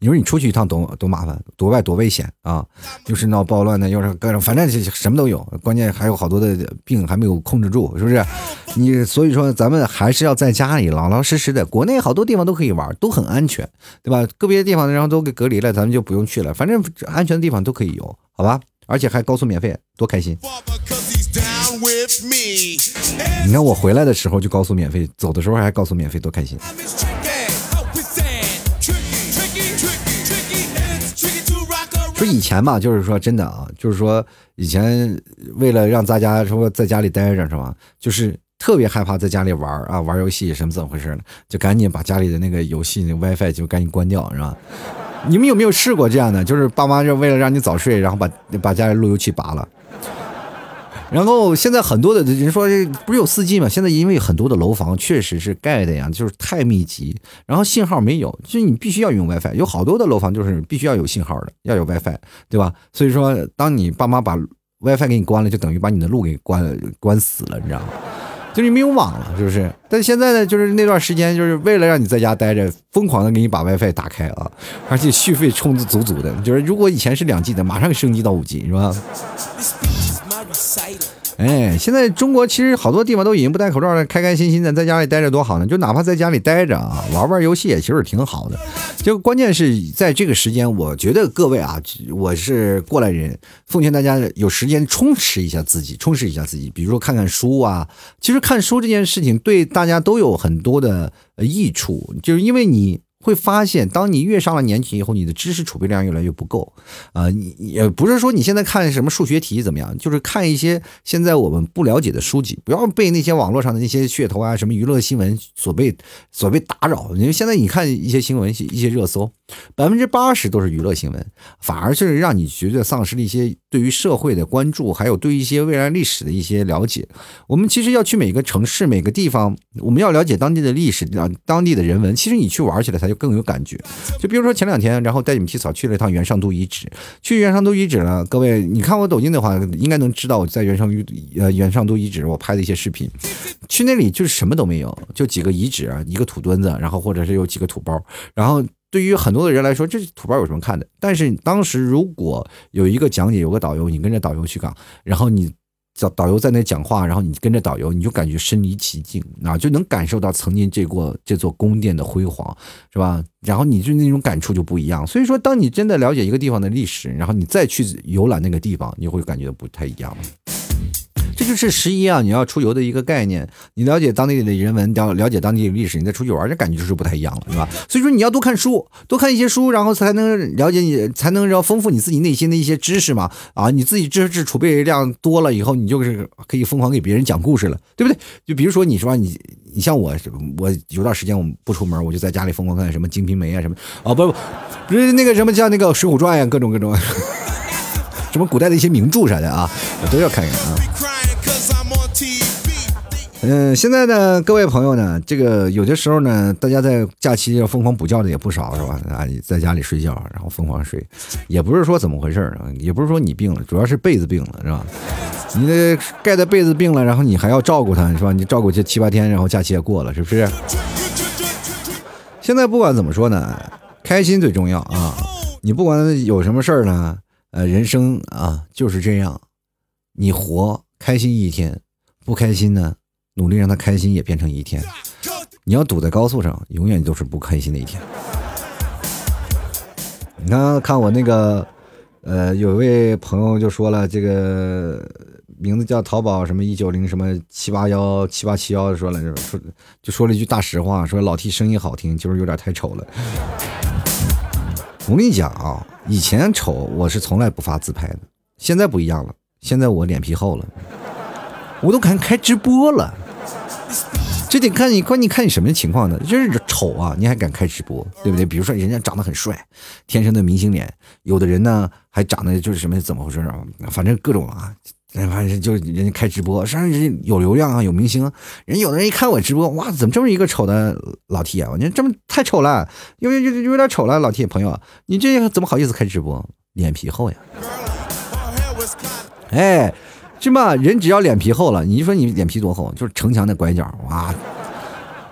你说你出去一趟多多麻烦，多外多危险啊！又是闹暴乱的，又是各种，反正什么都有。关键还有好多的病还没有控制住，是不是？你所以说咱们还是要在家里老老实实的。国内好多地方都可以玩，都很安全，对吧？个别的地方然后都给隔离了，咱们就不用去了。反正安全的地方都可以游，好吧？而且还高速免费，多开心！你看我回来的时候就高速免费，走的时候还高速免费，多开心！说以前嘛，就是说真的啊，就是说以前为了让大家说在家里待着是吧，就是特别害怕在家里玩啊，玩游戏什么怎么回事呢？就赶紧把家里的那个游戏那 WiFi 就赶紧关掉是吧？你们有没有试过这样的？就是爸妈就为了让你早睡，然后把把家里路由器拔了。然后现在很多的人说，不是有四 G 吗？现在因为很多的楼房确实是盖的呀，就是太密集，然后信号没有，就是你必须要用 WiFi。有好多的楼房就是必须要有信号的，要有 WiFi，对吧？所以说，当你爸妈把 WiFi 给你关了，就等于把你的路给关关死了，你知道吗？就是没有网了，是不是？但现在呢，就是那段时间，就是为了让你在家待着，疯狂的给你把 WiFi 打开啊，而且续费充的足足的。就是如果以前是两 G 的，马上升级到五 G，是吧？哎，现在中国其实好多地方都已经不戴口罩了，开开心心的在家里待着多好呢。就哪怕在家里待着啊，玩玩游戏也其实挺好的。就关键是在这个时间，我觉得各位啊，我是过来人，奉劝大家有时间充实一下自己，充实一下自己，比如说看看书啊。其实看书这件事情对大家都有很多的益处，就是因为你。会发现，当你越上了年纪以后，你的知识储备量越来越不够啊！你也不是说你现在看什么数学题怎么样，就是看一些现在我们不了解的书籍，不要被那些网络上的那些噱头啊、什么娱乐新闻所被所被打扰。因为现在你看一些新闻、一些热搜，百分之八十都是娱乐新闻，反而是让你觉得丧失了一些对于社会的关注，还有对一些未来历史的一些了解。我们其实要去每个城市、每个地方，我们要了解当地的历史、当地的人文。其实你去玩起来才。就更有感觉，就比如说前两天，然后带你们提早去了一趟元上都遗址。去元上都遗址了，各位，你看我抖音的话，应该能知道我在元上都呃元上都遗址我拍的一些视频。去那里就是什么都没有，就几个遗址，一个土墩子，然后或者是有几个土包。然后对于很多的人来说，这土包有什么看的？但是当时如果有一个讲解，有个导游，你跟着导游去岗，然后你。导导游在那讲话，然后你跟着导游，你就感觉身临其境啊，就能感受到曾经这过这座宫殿的辉煌，是吧？然后你就那种感触就不一样。所以说，当你真的了解一个地方的历史，然后你再去游览那个地方，你会感觉不太一样。这就是十一啊！你要出游的一个概念，你了解当地的人文，了了解当地的历史，你再出去玩，这感觉就是不太一样了，是吧？所以说你要多看书，多看一些书，然后才能了解你，才能要丰富你自己内心的一些知识嘛。啊，你自己知识储备量多了以后，你就是可以疯狂给别人讲故事了，对不对？就比如说你说你，你像我，我有段时间我不出门，我就在家里疯狂看什么《金瓶梅》啊，什么哦不不，不是那个什么像那个《水浒传》呀，各种各种，什么古代的一些名著啥的啊，我都要看一看啊。嗯，现在呢，各位朋友呢，这个有的时候呢，大家在假期要疯狂补觉的也不少，是吧？啊，你在家里睡觉，然后疯狂睡，也不是说怎么回事啊，也不是说你病了，主要是被子病了，是吧？你的盖的被子病了，然后你还要照顾它，是吧？你照顾这七八天，然后假期也过了，是不是？现在不管怎么说呢，开心最重要啊！你不管有什么事儿呢，呃，人生啊就是这样。你活开心一天，不开心呢，努力让他开心也变成一天。你要堵在高速上，永远都是不开心的一天。你看看我那个，呃，有位朋友就说了，这个名字叫淘宝什么一九零什么七八幺七八七幺，说了说就说了一句大实话，说老 T 声音好听，就是有点太丑了。我跟你讲啊，以前丑我是从来不发自拍的，现在不一样了，现在我脸皮厚了，我都敢开直播了。这得看你，关键看你什么情况呢？就是丑啊，你还敢开直播，对不对？比如说人家长得很帅，天生的明星脸；有的人呢还长得就是什么怎么回事啊？反正各种啊，反正就人家开直播，实际上人有流量啊，有明星。人有的人一看我直播，哇，怎么这么一个丑的老铁啊？我觉得这么太丑了，因为有有点丑了，老铁朋友，你这怎么好意思开直播？脸皮厚呀！哎。是吧？人只要脸皮厚了，你就说你脸皮多厚？就是城墙的拐角，哇，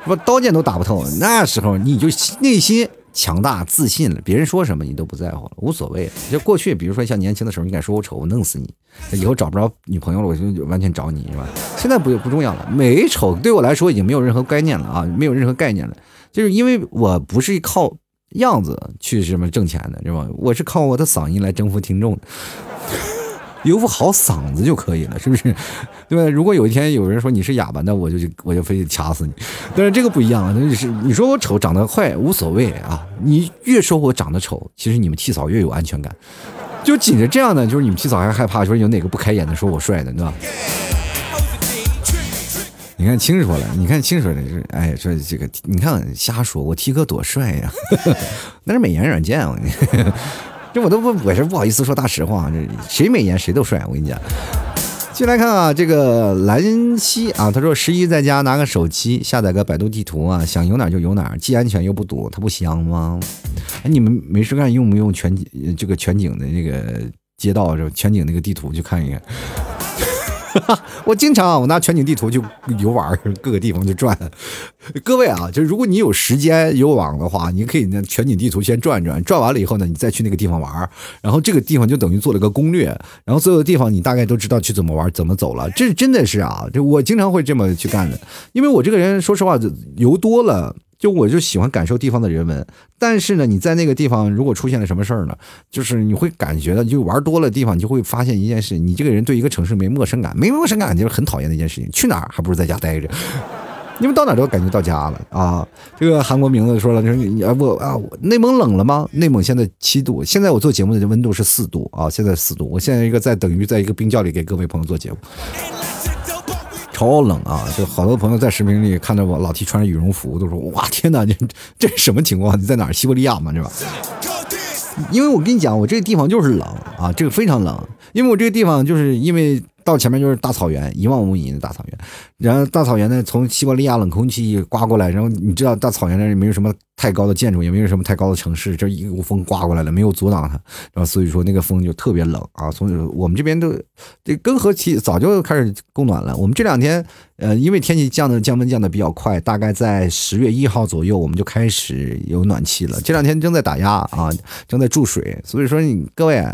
是吧？刀剑都打不透。那时候你就内心强大、自信了，别人说什么你都不在乎了，无所谓。就过去，比如说像年轻的时候，你敢说我丑，我弄死你。以后找不着女朋友了，我就完全找你，是吧？现在不不重要了，美丑对我来说已经没有任何概念了啊，没有任何概念了。就是因为我不是靠样子去什么挣钱的，是吧？我是靠我的嗓音来征服听众。有副好嗓子就可以了，是不是？对吧？如果有一天有人说你是哑巴，那我就我就非得掐死你。但是这个不一样啊，那是你说我丑长得坏无所谓啊。你越说我长得丑，其实你们七嫂越有安全感。就紧着这样的，就是你们七嫂还害怕说有哪个不开眼的说我帅的，对吧？你看清楚了，你看清说的是，哎，说这个你看瞎说，我 T 哥多帅呀，那是美颜软件啊。这我都不，我是不好意思说大实话。这谁美颜谁都帅，我跟你讲。进来看啊，这个兰溪啊，他说十一在家拿个手机下载个百度地图啊，想游哪就游哪，既安全又不堵，它不香吗？哎，你们没事干用不用全这个全景的那个街道是全景那个地图去看一看？我经常我拿全景地图去游玩，各个地方去转。各位啊，就如果你有时间游网的话，你可以那全景地图先转转，转完了以后呢，你再去那个地方玩。然后这个地方就等于做了个攻略，然后所有的地方你大概都知道去怎么玩、怎么走了。这真的是啊，这我经常会这么去干的，因为我这个人说实话，游多了。就我就喜欢感受地方的人文，但是呢，你在那个地方如果出现了什么事儿呢？就是你会感觉到，你就玩多了地方，你就会发现一件事：你这个人对一个城市没陌生感，没陌生感就是很讨厌的一件事情。去哪儿还不如在家待着，你们到哪儿都感觉到家了啊！这个韩国名字说了，说你啊我啊，内蒙冷了吗？内蒙现在七度，现在我做节目的温度是四度啊，现在四度，我现在一个在等于在一个冰窖里给各位朋友做节目。超冷啊！就好多朋友在视频里看到我老提穿着羽绒服，都说：“哇，天哪，你 这是什么情况？你在哪？西伯利亚吗？是吧？”因为我跟你讲，我这个地方就是冷啊，这个非常冷。因为我这个地方就是因为到前面就是大草原，一望无垠的大草原。然后大草原呢，从西伯利亚冷空气刮过来，然后你知道大草原那没有什么太高的建筑，也没有什么太高的城市，这一股风刮过来了，没有阻挡它，然后所以说那个风就特别冷啊。所以我们这边都这根河期早就开始供暖了。我们这两天呃，因为天气降的降温降的比较快，大概在十月一号左右，我们就开始有暖气了。这两天正在打压啊，正在注水，所以说你各位。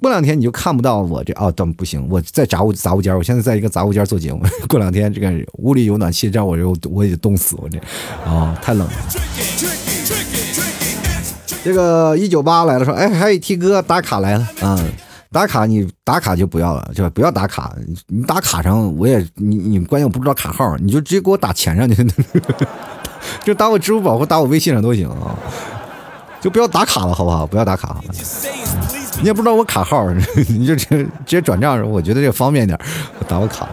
过两天你就看不到我这哦，等不行，我在杂物杂物间，我现在在一个杂物间做节目。过两天这个屋里有暖气，这样我就我也得冻死我这，啊，太冷了。这个一九八来了，说，哎，还有 T 哥打卡来了，啊，打卡你打卡就不要了，就不要打卡，你打卡上我也你你关键我不知道卡号，你就直接给我打钱上去，就打我支付宝或打我微信上都行啊，就不要打卡了，好不好？不要打卡。你也不知道我卡号，你就直接直接转账，我觉得这方便点，我打我卡。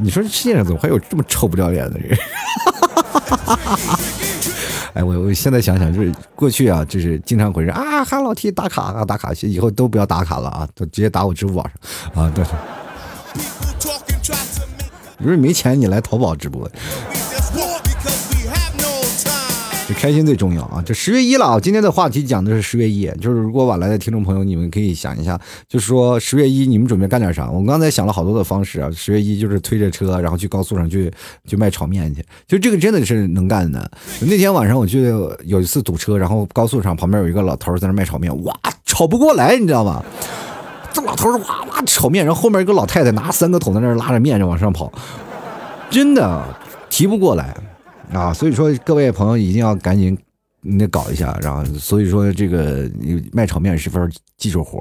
你说这世界上怎么还有这么臭不要脸的人？哎，我我现在想想，就是过去啊，就是经常会啊喊老 T 打卡啊打卡，以后都不要打卡了啊，都直接打我支付宝上啊。对。你说没钱，你来淘宝直播。开心最重要啊！这十月一了啊！今天的话题讲的是十月一，就是如果晚来的听众朋友，你们可以想一下，就是说十月一你们准备干点啥？我刚才想了好多的方式啊。十月一就是推着车，然后去高速上去去卖炒面去，就这个真的是能干的。那天晚上我去有一次堵车，然后高速上旁边有一个老头在那卖炒面，哇，炒不过来，你知道吗？这老头哇哇炒面，然后后面一个老太太拿三个桶在那拉着面就往上跑，真的提不过来啊！所以说各位朋友一定要赶紧。你得搞一下，然后所以说这个卖炒面是份技术活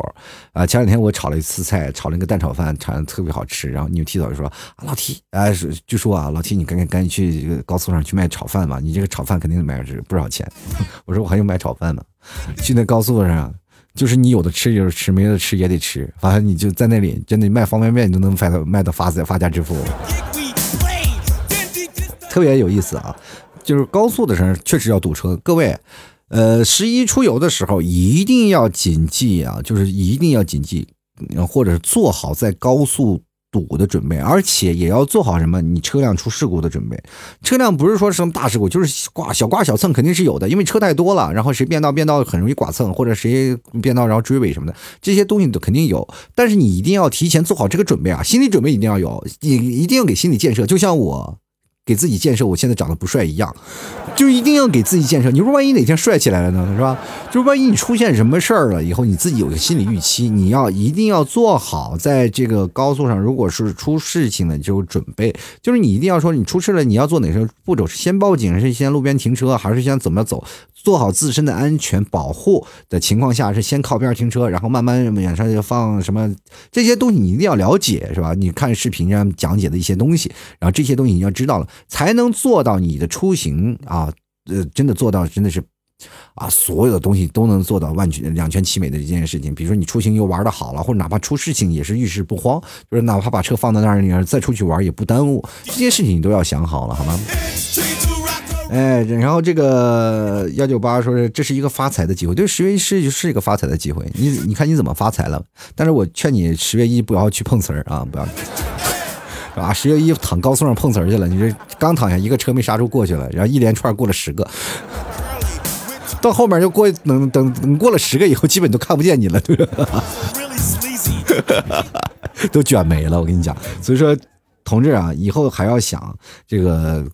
啊。前两天我炒了一次菜，炒了一个蛋炒饭，炒的特别好吃。然后你们提早就说啊，老提，哎，就说啊，老提，你赶紧赶紧去这个高速上去卖炒饭吧，你这个炒饭肯定卖是不少钱。我说我还用卖炒饭呢，去那高速上，就是你有的吃就是吃，没的吃也得吃。反正你就在那里，真的卖方便面，你都能卖到卖到发财发家致富，特别有意思啊。就是高速的时候确实要堵车，各位，呃，十一出游的时候一定要谨记啊，就是一定要谨记，或者是做好在高速堵的准备，而且也要做好什么，你车辆出事故的准备。车辆不是说什么大事故，就是刮小刮小蹭肯定是有的，因为车太多了，然后谁变道变道很容易剐蹭，或者谁变道然后追尾什么的，这些东西都肯定有。但是你一定要提前做好这个准备啊，心理准备一定要有，你一定要给心理建设，就像我。给自己建设，我现在长得不帅一样，就一定要给自己建设。你说万一哪天帅起来了呢，是吧？就是万一你出现什么事儿了以后，你自己有个心理预期，你要一定要做好，在这个高速上，如果是出事情了，就准备，就是你一定要说，你出事了，你要做哪些步骤？是先报警，是先路边停车，还是先怎么走？做好自身的安全保护的情况下，是先靠边停车，然后慢慢往上就放什么这些东西，你一定要了解，是吧？你看视频上讲解的一些东西，然后这些东西你要知道了，才能做到你的出行啊，呃，真的做到真的是啊，所有的东西都能做到万全两全其美的一件事情。比如说你出行又玩的好了，或者哪怕出事情也是遇事不慌，就是哪怕把车放在那儿，你要再出去玩也不耽误，这些事情你都要想好了，好吗？哎，然后这个幺九八说是这是一个发财的机会，对，十月一是是一个发财的机会。你你看你怎么发财了？但是我劝你十月一不要去碰瓷儿啊，不要，啊，十月一躺高速上碰瓷儿去了。你这刚躺下一个车没刹住过去了，然后一连串过了十个，到后面就过等等等过了十个以后，基本都看不见你了，对吧？都卷没了，我跟你讲。所以说，同志啊，以后还要想这个。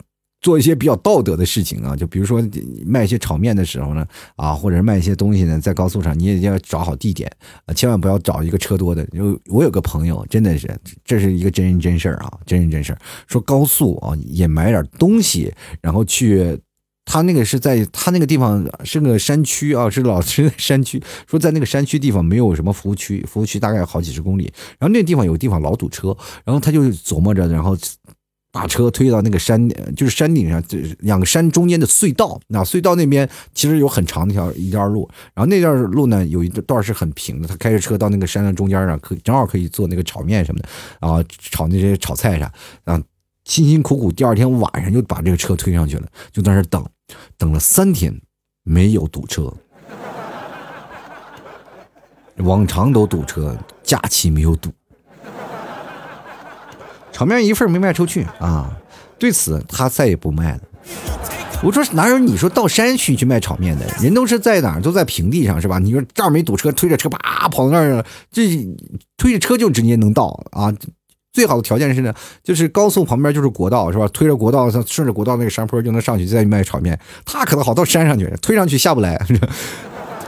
做一些比较道德的事情啊，就比如说卖一些炒面的时候呢，啊，或者是卖一些东西呢，在高速上你也要找好地点啊，千万不要找一个车多的。就我有个朋友，真的是，这是一个真人真事儿啊，真人真事儿。说高速啊，也买点东西，然后去，他那个是在他那个地方是个山区啊，是老是山区。说在那个山区地方没有什么服务区，服务区大概好几十公里，然后那地方有地方老堵车，然后他就琢磨着，然后。把车推到那个山，就是山顶上，就是两个山中间的隧道。那隧道那边其实有很长的一条一段路，然后那段路呢有一段是很平的。他开着车到那个山的中间上，可正好可以做那个炒面什么的，啊，炒那些炒菜啥。啊，辛辛苦苦第二天晚上就把这个车推上去了，就在那等，等了三天没有堵车。往常都堵车，假期没有堵。炒面一份没卖出去啊！对此他再也不卖了。我说哪有你说到山区去卖炒面的人都是在哪儿都在平地上是吧？你说这儿没堵车，推着车啪跑到那儿，这推着车就直接能到啊！最好的条件是呢，就是高速旁边就是国道是吧？推着国道顺着国道那个山坡就能上去再卖炒面。他可能好到山上去，推上去下不来。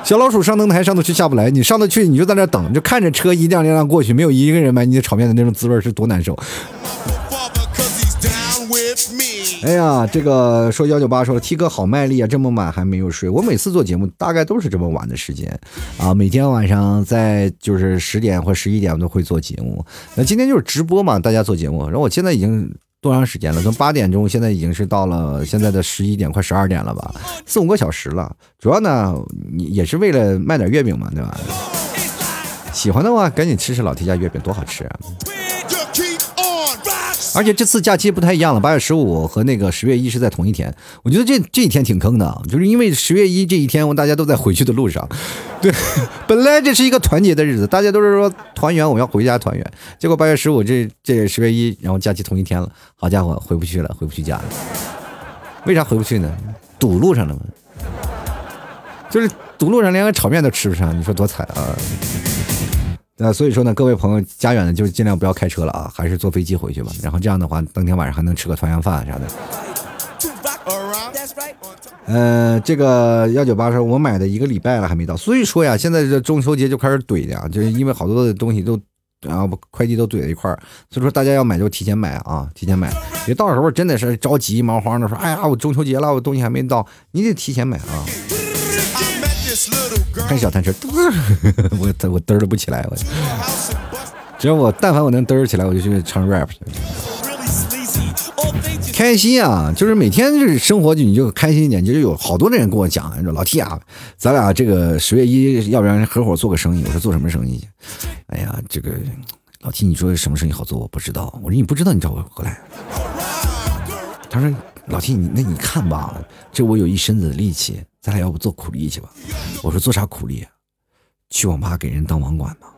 小老鼠上灯台上头去下不来，你上得去你就在那等，就看着车一辆一辆过去，没有一个人买你的炒面的那种滋味是多难受。哎呀，这个说幺九八说，T 哥好卖力啊，这么晚还没有睡。我每次做节目大概都是这么晚的时间啊，每天晚上在就是十点或十一点我都会做节目。那今天就是直播嘛，大家做节目，然后我现在已经。多长时间了？从八点钟，现在已经是到了现在的十一点，快十二点了吧？四五个小时了。主要呢，你也是为了卖点月饼嘛，对吧？喜欢的话，赶紧吃吃老 T 家月饼，多好吃啊！而且这次假期不太一样了，八月十五和那个十月一是在同一天。我觉得这这一天挺坑的，就是因为十月一这一天，大家都在回去的路上。对，本来这是一个团结的日子，大家都是说团圆，我要回家团圆。结果八月十五这这十月一，然后假期同一天了，好家伙，回不去了，回不去家了。为啥回不去呢？堵路上了吗？就是堵路上，连个炒面都吃不上，你说多惨啊！那所以说呢，各位朋友，家远的就尽量不要开车了啊，还是坐飞机回去吧。然后这样的话，当天晚上还能吃个团圆饭啥的。呃，这个幺九八说，我买的一个礼拜了还没到，所以说呀，现在这中秋节就开始怼的，就是因为好多的东西都，然后快递都怼在一块儿，所以说大家要买就提前买啊，提前买，别到时候真的是着急忙慌的说，哎呀，我中秋节了，我东西还没到，你得提前买啊。开小摊车，我我嘚儿不起来，我只要我但凡我能嘚儿起来，我就去唱 rap。开心啊，就是每天就是生活就，你就开心一点。就是有好多的人跟我讲，说老 T 啊，咱俩这个十月一要不然合伙做个生意？我说做什么生意？哎呀，这个老 T，你说什么生意好做？我不知道。我说你不知道，你找我过来。他说老 T，你那你看吧，这我有一身子力气，咱俩要不做苦力去吧？我说做啥苦力？去网吧给人当网管吧。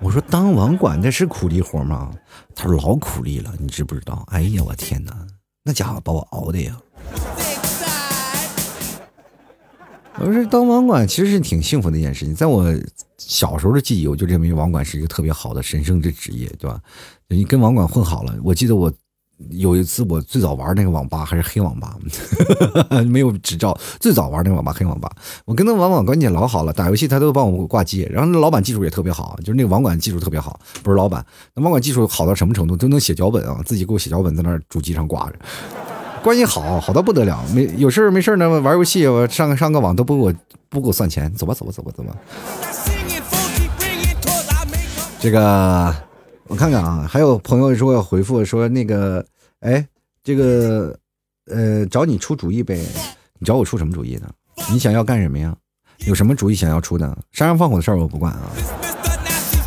我说当网管那是苦力活吗？他说老苦力了，你知不知道？哎呀，我天哪，那家伙把我熬的呀！我说当网管其实是挺幸福的一件事情，在我小时候的记忆，我就认为网管是一个特别好的神圣之职业，对吧？你跟网管混好了，我记得我。有一次，我最早玩那个网吧还是黑网吧，没有执照。最早玩那个网吧黑网吧，我跟那网管关系老好了，打游戏他都帮我挂机。然后那老板技术也特别好，就是那个网管技术特别好，不是老板，那网管技术好到什么程度，都能写脚本啊，自己给我写脚本在那主机上挂着，关系好好到不得了。没有事没事呢玩游戏，我上个上个网都不给我不给我算钱，走吧走吧走吧走吧。这个我看看啊，还有朋友说要回复说那个。哎，这个，呃，找你出主意呗？你找我出什么主意呢？你想要干什么呀？有什么主意想要出的？杀人放火的事儿我不管啊。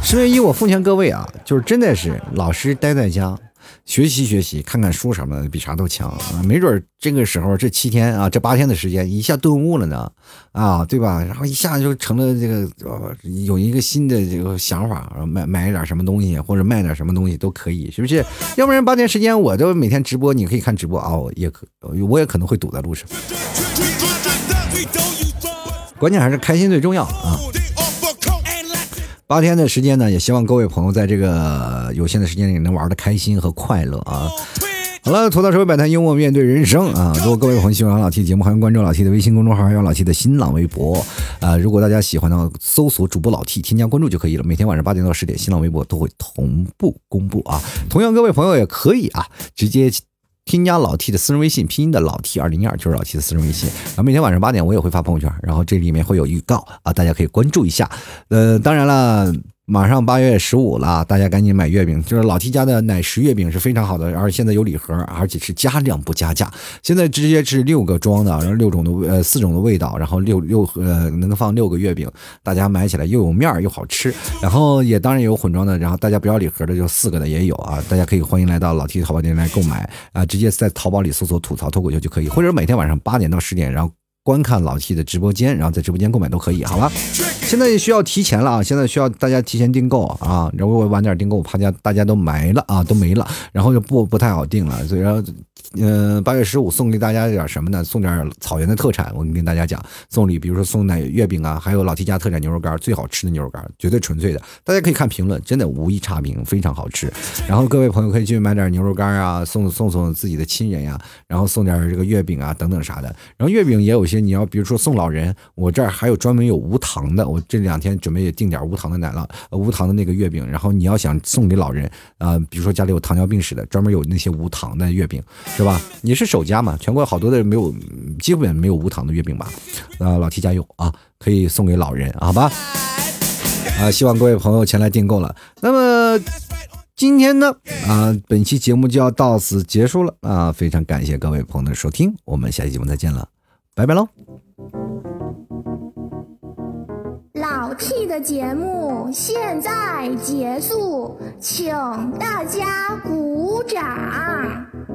十月一，我奉劝各位啊，就是真的是老实待在家。学习学习，看看书什么的，比啥都强！没准这个时候这七天啊，这八天的时间一下顿悟了呢，啊，对吧？然后一下就成了这个有一个新的这个想法，买买一点什么东西或者卖点什么东西都可以，是不是？要不然八天时间我就每天直播，你可以看直播啊，也可我也可能会堵在路上。关键还是开心最重要啊！八天的时间呢，也希望各位朋友在这个有限的时间里能玩的开心和快乐啊！好了，吐槽社会百态，幽默面对人生啊！如果各位朋友喜欢老 T 的节目，欢迎关注老 T 的微信公众号，还有老 T 的新浪微博啊！如果大家喜欢的话，搜索主播老 T，添加关注就可以了。每天晚上八点到十点，新浪微博都会同步公布啊！同样，各位朋友也可以啊，直接。添加老 T 的私人微信，拼音的老 T 二零一二就是老 T 的私人微信。然后每天晚上八点我也会发朋友圈，然后这里面会有预告啊，大家可以关注一下。呃，当然了。马上八月十五了，大家赶紧买月饼。就是老 T 家的奶食月饼是非常好的，而现在有礼盒，而且是加量不加价。现在直接是六个装的，然后六种的呃四种的味道，然后六六呃能放六个月饼，大家买起来又有面儿又好吃。然后也当然有混装的，然后大家不要礼盒的就四个的也有啊。大家可以欢迎来到老 T 淘宝店来购买啊，直接在淘宝里搜索吐槽脱口秀就可以，或者每天晚上八点到十点，然后。观看老 T 的直播间，然后在直播间购买都可以，好吧。现在需要提前了啊！现在需要大家提前订购啊！如果晚点订购，怕家大家都没了啊，都没了，然后就不不太好订了。所以说，嗯，八月十五送给大家点什么呢？送点草原的特产。我跟大家讲，送礼，比如说送奶月饼啊，还有老 T 家特产牛肉干，最好吃的牛肉干，绝对纯粹的。大家可以看评论，真的无一差评，非常好吃。然后各位朋友可以去买点牛肉干啊，送送送自己的亲人呀，然后送点这个月饼啊等等啥的。然后月饼也有些。你要比如说送老人，我这儿还有专门有无糖的，我这两天准备也订点无糖的奶酪，无糖的那个月饼。然后你要想送给老人，啊，比如说家里有糖尿病史的，专门有那些无糖的月饼，吧？你是首家嘛？全国好多的人没有，基本没有无糖的月饼吧？啊，老 T 加油啊，可以送给老人，好吧？啊，希望各位朋友前来订购了。那么今天呢，啊，本期节目就要到此结束了啊，非常感谢各位朋友的收听，我们下期节目再见了。拜拜喽！老 T 的节目现在结束，请大家鼓掌。